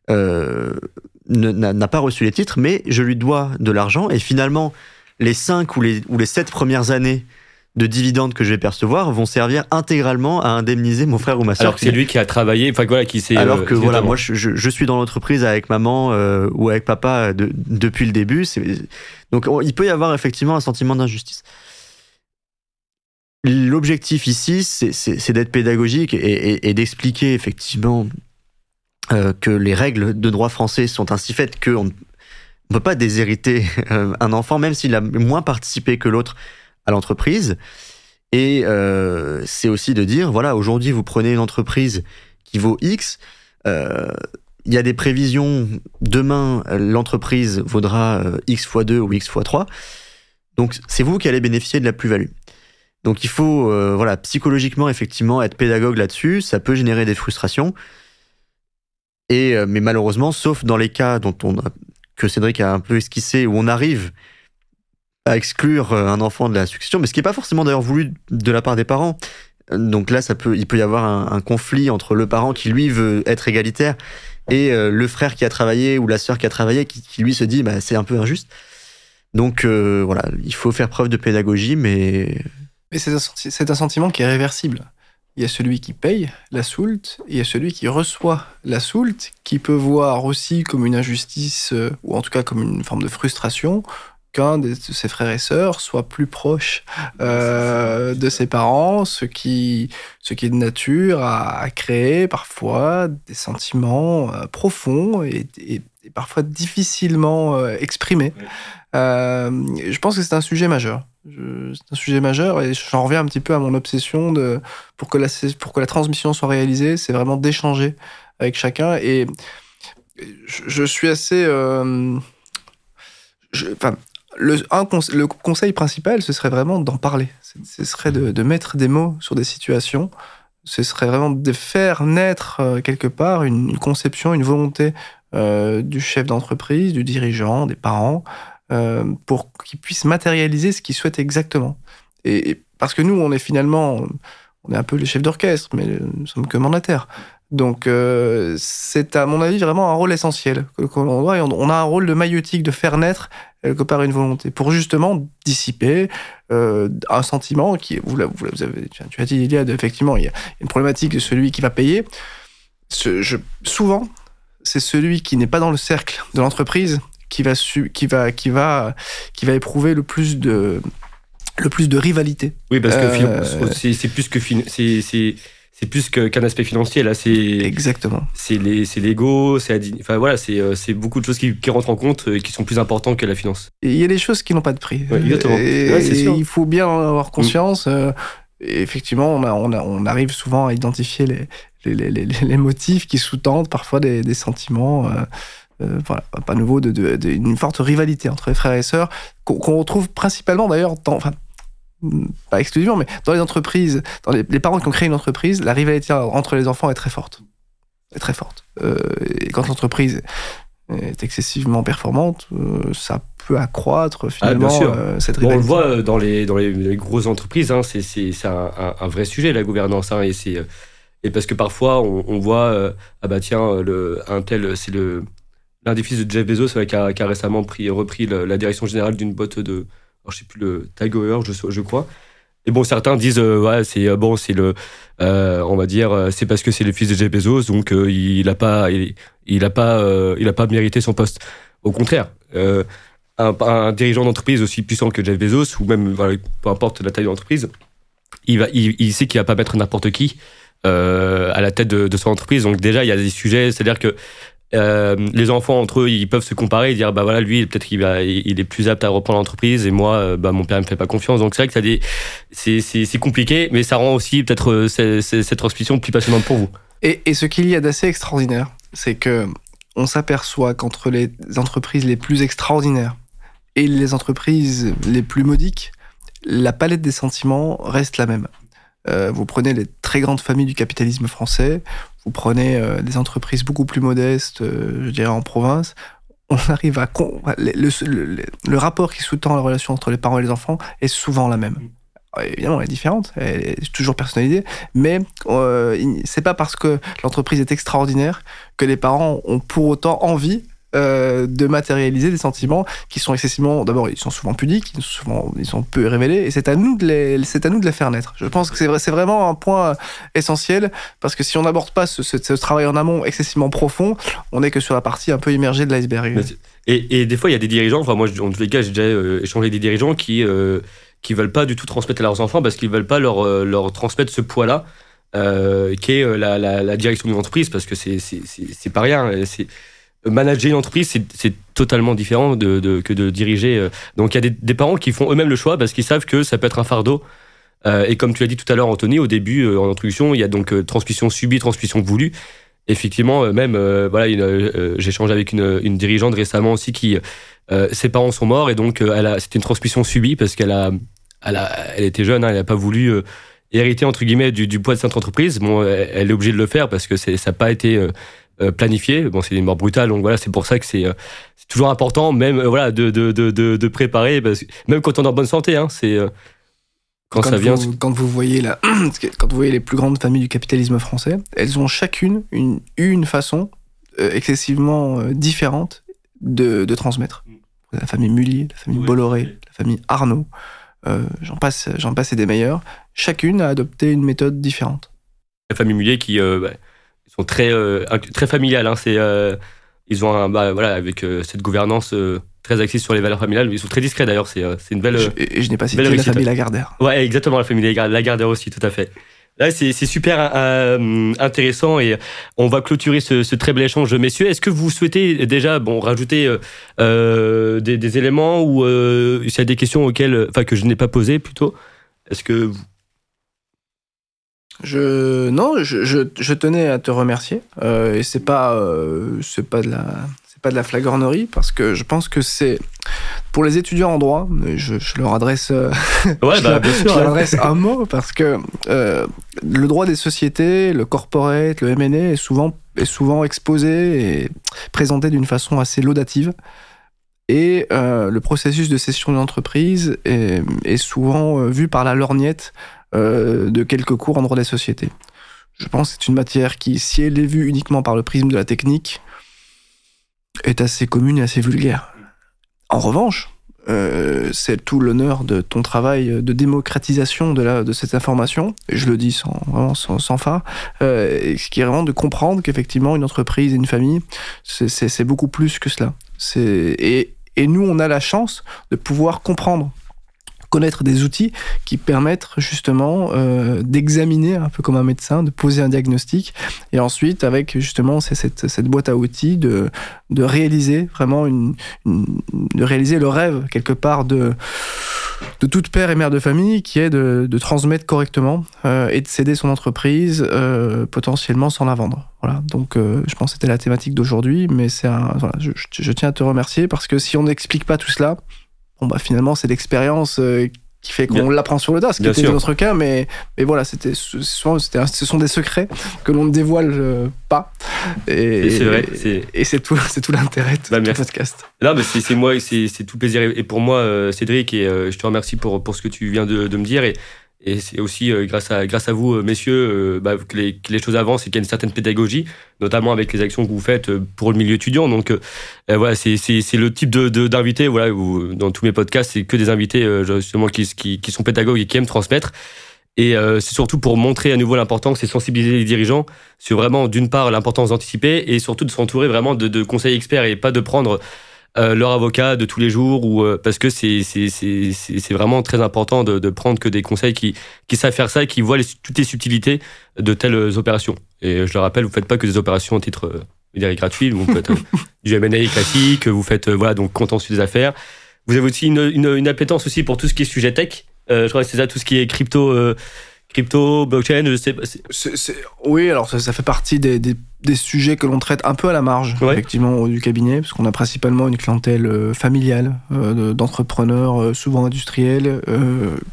S3: n'a pas reçu les titres, mais je lui dois de l'argent. Et finalement les cinq ou les ou les sept premières années de dividendes que je vais percevoir vont servir intégralement à indemniser mon frère ou ma soeur.
S1: Alors que c'est lui qui a travaillé, enfin voilà, qui s'est.
S3: Alors que euh, voilà, moi je, je, suis dans l'entreprise avec maman euh, ou avec papa de, depuis le début. Donc il peut y avoir effectivement un sentiment d'injustice. L'objectif ici, c'est d'être pédagogique et, et, et d'expliquer effectivement euh, que les règles de droit français sont ainsi faites qu'on ne peut pas déshériter euh, un enfant, même s'il a moins participé que l'autre à l'entreprise. Et euh, c'est aussi de dire, voilà, aujourd'hui, vous prenez une entreprise qui vaut X, euh, il y a des prévisions, demain, l'entreprise vaudra euh, X fois 2 ou X fois 3. Donc, c'est vous qui allez bénéficier de la plus-value. Donc, il faut, voilà, psychologiquement, effectivement, être pédagogue là-dessus. Ça peut générer des frustrations. Et, mais malheureusement, sauf dans les cas dont on a, que Cédric a un peu esquissé, où on arrive à exclure un enfant de la succession, mais ce qui n'est pas forcément d'ailleurs voulu de la part des parents. Donc là, ça peut, il peut y avoir un, conflit entre le parent qui lui veut être égalitaire et le frère qui a travaillé ou la sœur qui a travaillé qui, lui se dit bah, c'est un peu injuste. Donc voilà, il faut faire preuve de pédagogie, mais.
S2: Mais c'est un sentiment qui est réversible il y a celui qui paye la soulte, et il y a celui qui reçoit la soulte, qui peut voir aussi comme une injustice, euh, ou en tout cas comme une forme de frustration, qu'un de ses frères et sœurs soit plus proche euh, de ses parents, ce qui, ce qui est de nature à, créer parfois des sentiments euh, profonds et, parfois difficilement exprimés. je pense que c'est un sujet majeur. C'est un sujet majeur et j'en reviens un petit peu à mon obsession de, pour, que la, pour que la transmission soit réalisée, c'est vraiment d'échanger avec chacun. Et je, suis assez. Euh, enfin, le, conseil principal, ce serait vraiment d'en parler. Ce serait de, mettre des mots sur des situations. Ce serait vraiment de faire naître euh, quelque part une, conception, une volonté euh, du chef d'entreprise, du dirigeant, des parents, euh, pour qu'ils puissent matérialiser ce qu'ils souhaitent exactement. Et, parce que nous, on est finalement, on est un peu les chefs d'orchestre, mais nous sommes que mandataires. Donc, c'est à mon avis vraiment un rôle essentiel qu'on On a un rôle de maïotique, de faire naître quelque part une volonté, pour justement dissiper euh, un sentiment qui, vous, vous, avez, tu as dit, il y a effectivement, il y a une problématique de celui qui va payer. Ce, je, souvent, c'est celui qui n'est pas dans le cercle de l'entreprise qui va, qui va, qui va, qui va éprouver le plus de, le plus de rivalité.
S1: Oui, parce que euh, c'est plus que c'est c'est plus qu'un aspect financier là c'est
S2: exactement.
S1: c'est les c'est l'ego c'est enfin voilà c'est euh, c'est beaucoup de choses qui, qui, rentrent en compte et qui sont plus importantes que la finance.
S2: Il y a des choses qui n'ont pas de prix.
S1: Exactement.
S2: Il faut bien en avoir conscience euh, effectivement on, a, on, a, on arrive souvent à identifier les les, les, les motifs qui sous-tendent parfois des, des sentiments euh, voilà, pas nouveau, de, de, une forte rivalité entre les frères et sœurs, qu'on retrouve principalement d'ailleurs dans, enfin, pas exclusivement, mais dans les entreprises, dans les, parents qui ont créé une entreprise, la rivalité entre les enfants est très forte. Est très forte. Euh, et quand l'entreprise est excessivement performante, euh, ça peut accroître ah, finalement cette rivalité.
S1: on le voit dans les, dans les, grosses entreprises, hein, c'est un, un, vrai sujet la gouvernance. Hein, et, et parce que parfois on, voit, ah bah tiens, le, un tel, c'est l'un des fils de Jeff Bezos qui, a, récemment pris, repris la, direction générale d'une boîte de, alors je sais plus le Tiger, je, je crois. Et bon, certains disent euh, ouais, c'est euh, bon, c'est le, euh, on va dire, c'est parce que c'est le fils de Jeff Bezos, donc il a pas, il, a pas, il a pas mérité son poste. Au contraire, un, dirigeant d'entreprise aussi puissant que Jeff Bezos, ou même peu importe la taille de l'entreprise, il sait qu'il va pas mettre n'importe qui à la tête de, son entreprise. Donc déjà, il y a des sujets, c'est-à-dire que euh, les enfants entre eux, ils peuvent se comparer et dire bah voilà lui peut-être qu'il il est plus apte à reprendre l'entreprise et moi euh, bah mon père me fait pas confiance donc c'est vrai que c'est compliqué mais ça rend aussi peut-être euh, cette transmission plus passionnante pour vous.
S2: Et, ce qu'il y a d'assez extraordinaire, c'est que on s'aperçoit qu'entre les entreprises les plus extraordinaires et les entreprises les plus modiques, la palette des sentiments reste la même. Vous prenez les très grandes familles du capitalisme français, vous prenez euh, des entreprises beaucoup plus modestes, euh, je dirais en province, on arrive à... Le, rapport qui sous-tend la relation entre les parents et les enfants est souvent la même. Évidemment, elle est différente, elle est toujours personnalisée, mais c'est pas parce que l'entreprise est extraordinaire que les parents ont pour autant envie euh, de matérialiser des sentiments qui sont excessivement. D'abord, ils sont souvent pudiques, ils sont, souvent, ils sont peu révélés, et c'est à nous de les, c'est à nous de les faire naître. Je pense que c'est c'est vraiment un point essentiel parce que si on n'aborde pas ce, travail en amont excessivement profond, on n'est que sur la partie un peu immergée de l'iceberg.
S1: Et, des fois, il y a des dirigeants. Enfin, moi, en tous les cas, j'ai déjà euh, échangé des dirigeants qui euh, qui veulent pas du tout transmettre à leurs enfants parce qu'ils veulent pas leur leur transmettre ce poids-là. qui est la, direction d'une entreprise parce que c'est c'est pas rien c'est manager une entreprise, c'est totalement différent que de diriger. Euh. Donc il y a des, parents qui font eux-mêmes le choix parce qu'ils savent que ça peut être un fardeau. Euh, et comme tu l'as dit tout à l'heure, Anthony, au début, euh, en introduction, il y a donc transmission subie, transmission voulue. Effectivement, même, voilà, j'ai échangé avec une, dirigeante récemment aussi qui, ses parents sont morts et donc c'était une transmission subie parce qu'elle a, elle, a, elle était jeune, hein, elle n'a pas voulu hériter entre guillemets du, poids de cette entreprise. Bon, elle, est obligée de le faire parce que ça n'a pas été planifiées. Bon, c'est des morts brutales, donc voilà, c'est pour ça que c'est toujours important, même voilà, de, de, de, de, préparer, parce même quand on est en bonne santé. Hein, c'est
S2: quand, ça vient. quand vous voyez la, quand vous voyez les plus grandes familles du capitalisme français, elles ont chacune une, une façon excessivement différente de, de transmettre. La famille Mullier, la famille Bolloré, la famille Arnaud, euh, j'en passe, j'en passe et des meilleurs. Chacune a adopté une méthode différente.
S1: La famille Mullier qui euh, bah, sont très euh, très familiales. Hein, c'est ils ont un, bah, voilà avec cette gouvernance très axée sur les valeurs familiales. Ils sont très discrets d'ailleurs. C'est une belle.
S2: et je n'ai pas cité la famille Lagardère.
S1: Ouais, exactement la famille Lagardère aussi, tout à fait. Là, c'est super euh, intéressant et on va clôturer ce, très bel échange, messieurs. Est-ce que vous souhaitez déjà bon rajouter euh, euh, des, éléments ou s'il y a des questions auxquelles, enfin que je n'ai pas posées plutôt Est-ce que
S2: je non, je, je, tenais à te remercier et c'est pas c'est pas de la pas de la flagornerie parce que je pense que c'est pour les étudiants en droit, je, leur adresse, euh,
S1: ouais, bah, bien sûr,
S2: je leur adresse un mot parce que euh, le droit des sociétés, le corporate, le M&A est souvent, est souvent exposé et présenté d'une façon assez laudative. Et euh, le processus de cession d'entreprise est, est, souvent vu par la lorgnette de quelques cours en droit des sociétés. Je pense que c'est une matière qui, si elle est vue uniquement par le prisme de la technique, est assez commune et assez vulgaire. En revanche, euh, c'est tout l'honneur de ton travail de démocratisation de, la, de cette information, et je le dis sans, vraiment sans, phare, euh, qui est vraiment de comprendre qu'effectivement, une entreprise et une famille, c'est beaucoup plus que cela. Et, et nous, on a la chance de pouvoir comprendre connaître des outils qui permettent justement euh, d'examiner un peu comme un médecin, de poser un diagnostic et ensuite avec justement cette, cette boîte à outils de, de réaliser vraiment une, de réaliser le rêve quelque part de de toute père et mère de famille qui est de, de transmettre correctement euh, et de céder son entreprise euh, potentiellement sans la vendre. Voilà. Donc je pense que c'était la thématique d'aujourd'hui, mais c'est voilà, je, je, tiens à te remercier parce que si on n'explique pas tout cela, bon bah finalement c'est l'expérience euh, qui fait qu'on l'apprend sur le tas, ce qui était notre cas, mais, mais voilà, c'était souvent, ce sont des secrets que l'on ne dévoile euh, pas.
S1: Et, c'est vrai.
S2: Et c'est tout, c'est tout l'intérêt de bah, ce podcast.
S1: Non, mais c'est, moi, c'est, tout plaisir. Et pour moi, euh, Cédric, et je te remercie pour, pour ce que tu viens de, de me dire. Et, et c'est aussi euh, grâce, à, grâce à vous, euh, messieurs, euh, bah, que, les, que, les, choses avancent et qu'il y a une certaine pédagogie, notamment avec les actions que vous faites pour le milieu étudiant. Donc voilà, c'est le type d'invité, de, voilà, où, dans tous mes podcasts, c'est que des invités justement qui, qui, qui, sont pédagogues et qui aiment transmettre. Et c'est surtout pour montrer à nouveau l'importance et sensibiliser les dirigeants sur vraiment, d'une part, l'importance d'anticiper et surtout de s'entourer vraiment de, de, conseils experts et pas de prendre euh, leur avocat de tous les jours ou euh, parce que c'est c'est vraiment très important de, de, prendre que des conseils qui qui savent faire ça et qui voient toutes les subtilités de telles opérations. Et je le rappelle, vous faites pas que des opérations au titre euh, gratuit, vous faites du M&A classique, vous faites voilà donc contentieux des affaires. Vous avez aussi une, une, une, appétence aussi pour tout ce qui est sujet tech. je crois que c'est ça, tout ce qui est crypto crypto, blockchain, je sais pas.
S2: Oui, alors ça, ça, fait partie des, des, des sujets que l'on traite un peu à la marge, effectivement, du cabinet, parce qu'on a principalement une clientèle euh, familiale, euh, d'entrepreneurs, euh, souvent industriels,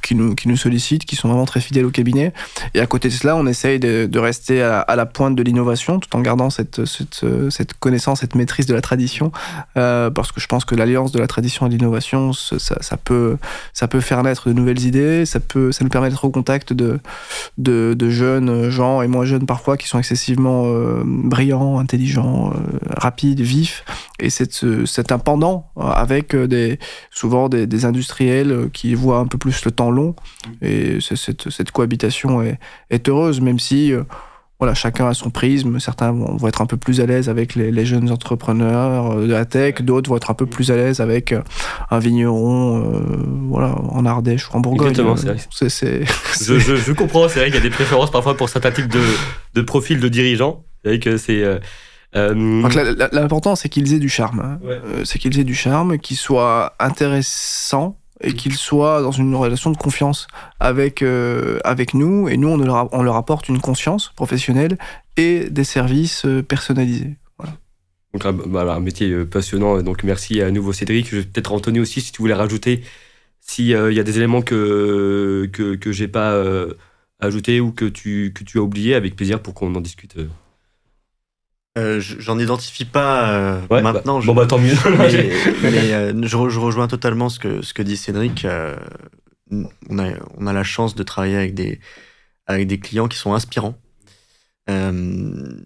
S2: qui, nous, qui nous sollicitent, qui sont vraiment très fidèles au cabinet. Et à côté de cela, on essaye de, de rester à, la pointe de l'innovation, tout en gardant cette, cette, cette, connaissance, cette maîtrise de la tradition, parce que je pense que l'alliance de la tradition et de l'innovation, ça, ça, peut, ça peut faire naître de nouvelles idées, ça, peut, ça nous permet d'être au contact de, de, de, jeunes gens, et moins jeunes parfois, qui sont excessivement brillant, intelligent, euh, rapide, vif. Et c'est un pendant avec euh, des, souvent des, industriels euh, qui voient un peu plus le temps long. Et cette, cette cohabitation est, est, heureuse, même si voilà, chacun a son prisme. Certains vont, être un peu plus à l'aise avec les, jeunes entrepreneurs de la tech, d'autres vont être un peu plus à l'aise avec un vigneron voilà, en Ardèche ou en Bourgogne.
S1: Exactement, c'est je, je, je, comprends, c'est vrai qu'il y a des préférences parfois pour certains types de, de profils de dirigeants. C'est que c'est. Euh,
S2: euh, l'important, c'est qu'ils aient du charme. Hein. Euh, c'est qu'ils aient du charme, qu'ils soient intéressants et mm. qu'ils soient dans une relation de confiance avec, avec nous. Et nous, on leur, on leur apporte une conscience professionnelle et des services personnalisés. Voilà.
S1: Donc, bah, un métier passionnant. Donc, merci à nouveau Cédric. Peut-être Anthony aussi, si tu voulais rajouter, s'il y a des éléments que, que, que j'ai pas ajouté ou que tu, que tu as oublié, avec plaisir pour qu'on en discute.
S3: Euh, J'en identifie pas euh, maintenant.
S1: Bah, bon, bah tant mieux.
S3: mais, euh, je, rejoins totalement ce que, ce que dit Cédric. on, a, on a la chance de travailler avec des, avec des clients qui sont inspirants. le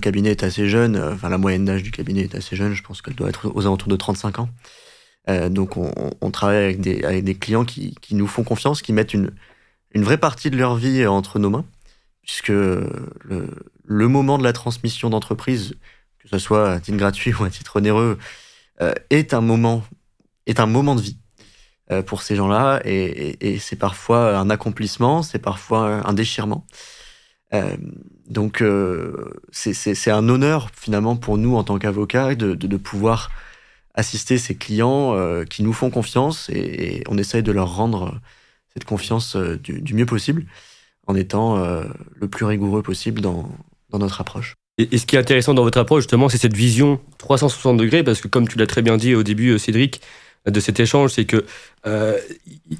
S3: cabinet est assez jeune, enfin la moyenne d'âge du cabinet est assez jeune, je pense qu'elle doit être aux alentours de 35 ans. donc on, on, travaille avec des, avec des clients qui, qui, nous font confiance, qui mettent une, une vraie partie de leur vie entre nos mains puisque le, le moment de la transmission d'entreprise, que ce soit à titre gratuit ou à titre onéreux, euh, est un moment est un moment de vie euh, pour ces gens-là et, et, c'est parfois un accomplissement, c'est parfois un déchirement. Euh, donc euh, c'est un honneur finalement pour nous en tant qu'avocats de, de, de, pouvoir assister ces clients euh, qui nous font confiance et, et, on essaye de leur rendre cette confiance du, du mieux possible en étant euh, le plus rigoureux possible dans, dans notre approche.
S1: Et, ce qui est intéressant dans votre approche, justement, c'est cette vision 360 degrés, parce que comme tu l'as très bien dit au début, euh, Cédric, de cet échange, c'est que euh,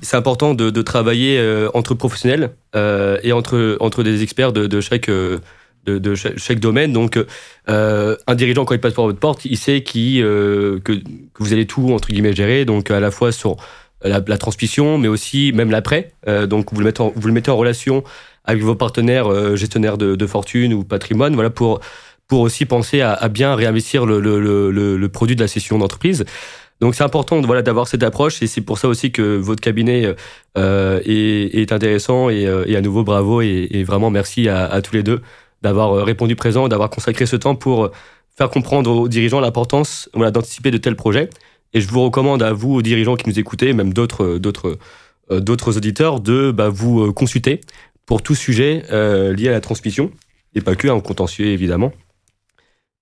S1: c'est important de, de travailler euh, entre professionnels euh, et entre, entre des experts de, chaque, de, chaque, domaine. Donc, euh, un dirigeant, quand il passe par votre porte, il sait qui, que, que, vous allez tout, entre guillemets, gérer, donc à la fois sur la, transmission, mais aussi même l'après. Euh, donc vous le, mettez en, vous le mettez en relation avec vos partenaires euh, gestionnaires de, fortune ou patrimoine, voilà pour pour aussi penser à, bien réinvestir le, le, produit de la session d'entreprise. Donc c'est important voilà d'avoir cette approche et c'est pour ça aussi que votre cabinet euh, est, intéressant et, à nouveau bravo et, vraiment merci à, à, tous les deux d'avoir répondu présent, d'avoir consacré ce temps pour faire comprendre aux dirigeants l'importance voilà, d'anticiper de tels projets et je vous recommande à vous, aux dirigeants qui nous écoutez, même d'autres, euh, euh, auditeurs, de bah, vous euh, consulter pour tout sujet lié à la transmission, et pas que, un hein, contentieux évidemment,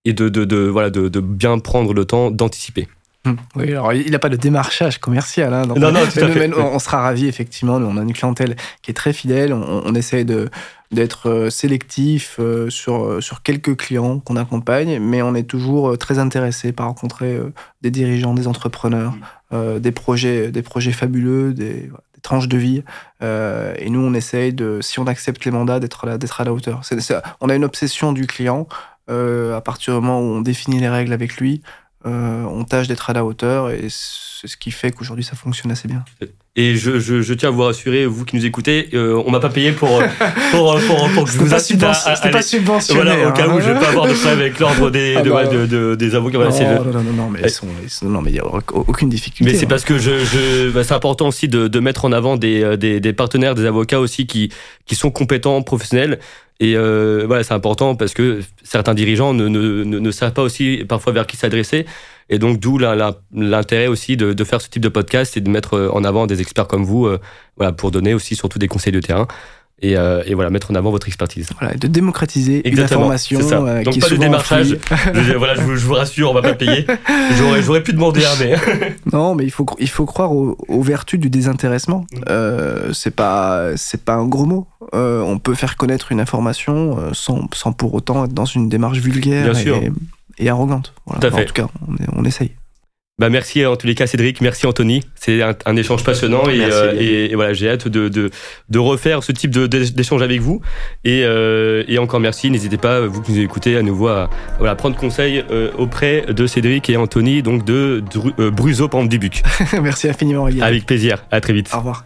S1: et de, voilà, de bien prendre le temps d'anticiper.
S2: Hum, oui, alors il n'a pas de démarchage commercial. Hein,
S1: donc non, non, tout à fait.
S2: On, sera ravis, effectivement. Nous, on a une clientèle qui est très fidèle. On, on essaie de, d'être euh, sélectif euh, sur, euh, sur quelques clients qu'on accompagne, mais on est toujours très intéressé par rencontrer des dirigeants, des entrepreneurs, mmh. des, projets, des projets fabuleux, des, des tranches de vie. et nous, on essaye, de, si on accepte les mandats, d'être à, à la hauteur. C'est, c'est, on a une obsession du client. à partir du moment où on définit les règles avec lui, euh, on tâche d'être à la hauteur et c'est ce qui fait qu'aujourd'hui ça fonctionne assez bien.
S1: Et je, je, je, tiens à vous rassurer, vous qui nous écoutez, euh, on m'a pas payé pour, pour, pour, pour, que je vous
S2: incite à, à, pas subventionné.
S1: Voilà, au cas où je vais pas avoir de problème avec l'ordre des, ah de, bah, de, de, des avocats.
S2: Voilà, non, non, non, non, mais, ils sont, ils sont, non, mais il n'y a aucune difficulté.
S1: Mais c'est hein. parce que je, je, bah, c'est important aussi de, de mettre en avant des, euh, des, des partenaires, des avocats aussi qui, qui sont compétents, professionnels. Et euh, voilà, c'est important parce que certains dirigeants ne, ne, ne, ne savent pas aussi parfois vers qui s'adresser. Et donc, d'où l'intérêt aussi de, de, faire ce type de podcast et de mettre en avant des experts comme vous, euh, voilà, pour donner aussi surtout des conseils de terrain. Et, euh, et, voilà, mettre en avant votre expertise.
S2: Voilà, de démocratiser l'information.
S1: Euh, Donc pas de démarchage. je, voilà, je vous, je vous, rassure, on va pas payer. J'aurais pu demander un, mais.
S2: non, mais il faut, il faut croire aux, aux vertus du désintéressement. Mm. Euh, c'est pas, c'est pas un gros mot. Euh, on peut faire connaître une information euh, sans, sans pour autant être dans une démarche vulgaire.
S1: Bien
S2: et,
S1: sûr
S2: et arrogante. Voilà.
S1: Tout à fait.
S2: En tout cas, on, on essaye.
S1: Bah merci en tous les cas Cédric, merci Anthony. C'est un, un, échange passionnant et, euh, et, et, voilà j'ai hâte de, de, de, refaire ce type d'échange avec vous. Et, euh, et encore merci. N'hésitez pas vous qui nous écoutez à nouveau à voilà, prendre conseil euh, auprès de Cédric et Anthony donc de, de euh, Bruzo Dubuc.
S2: merci infiniment.
S1: Avec plaisir. À très vite.
S2: Au revoir.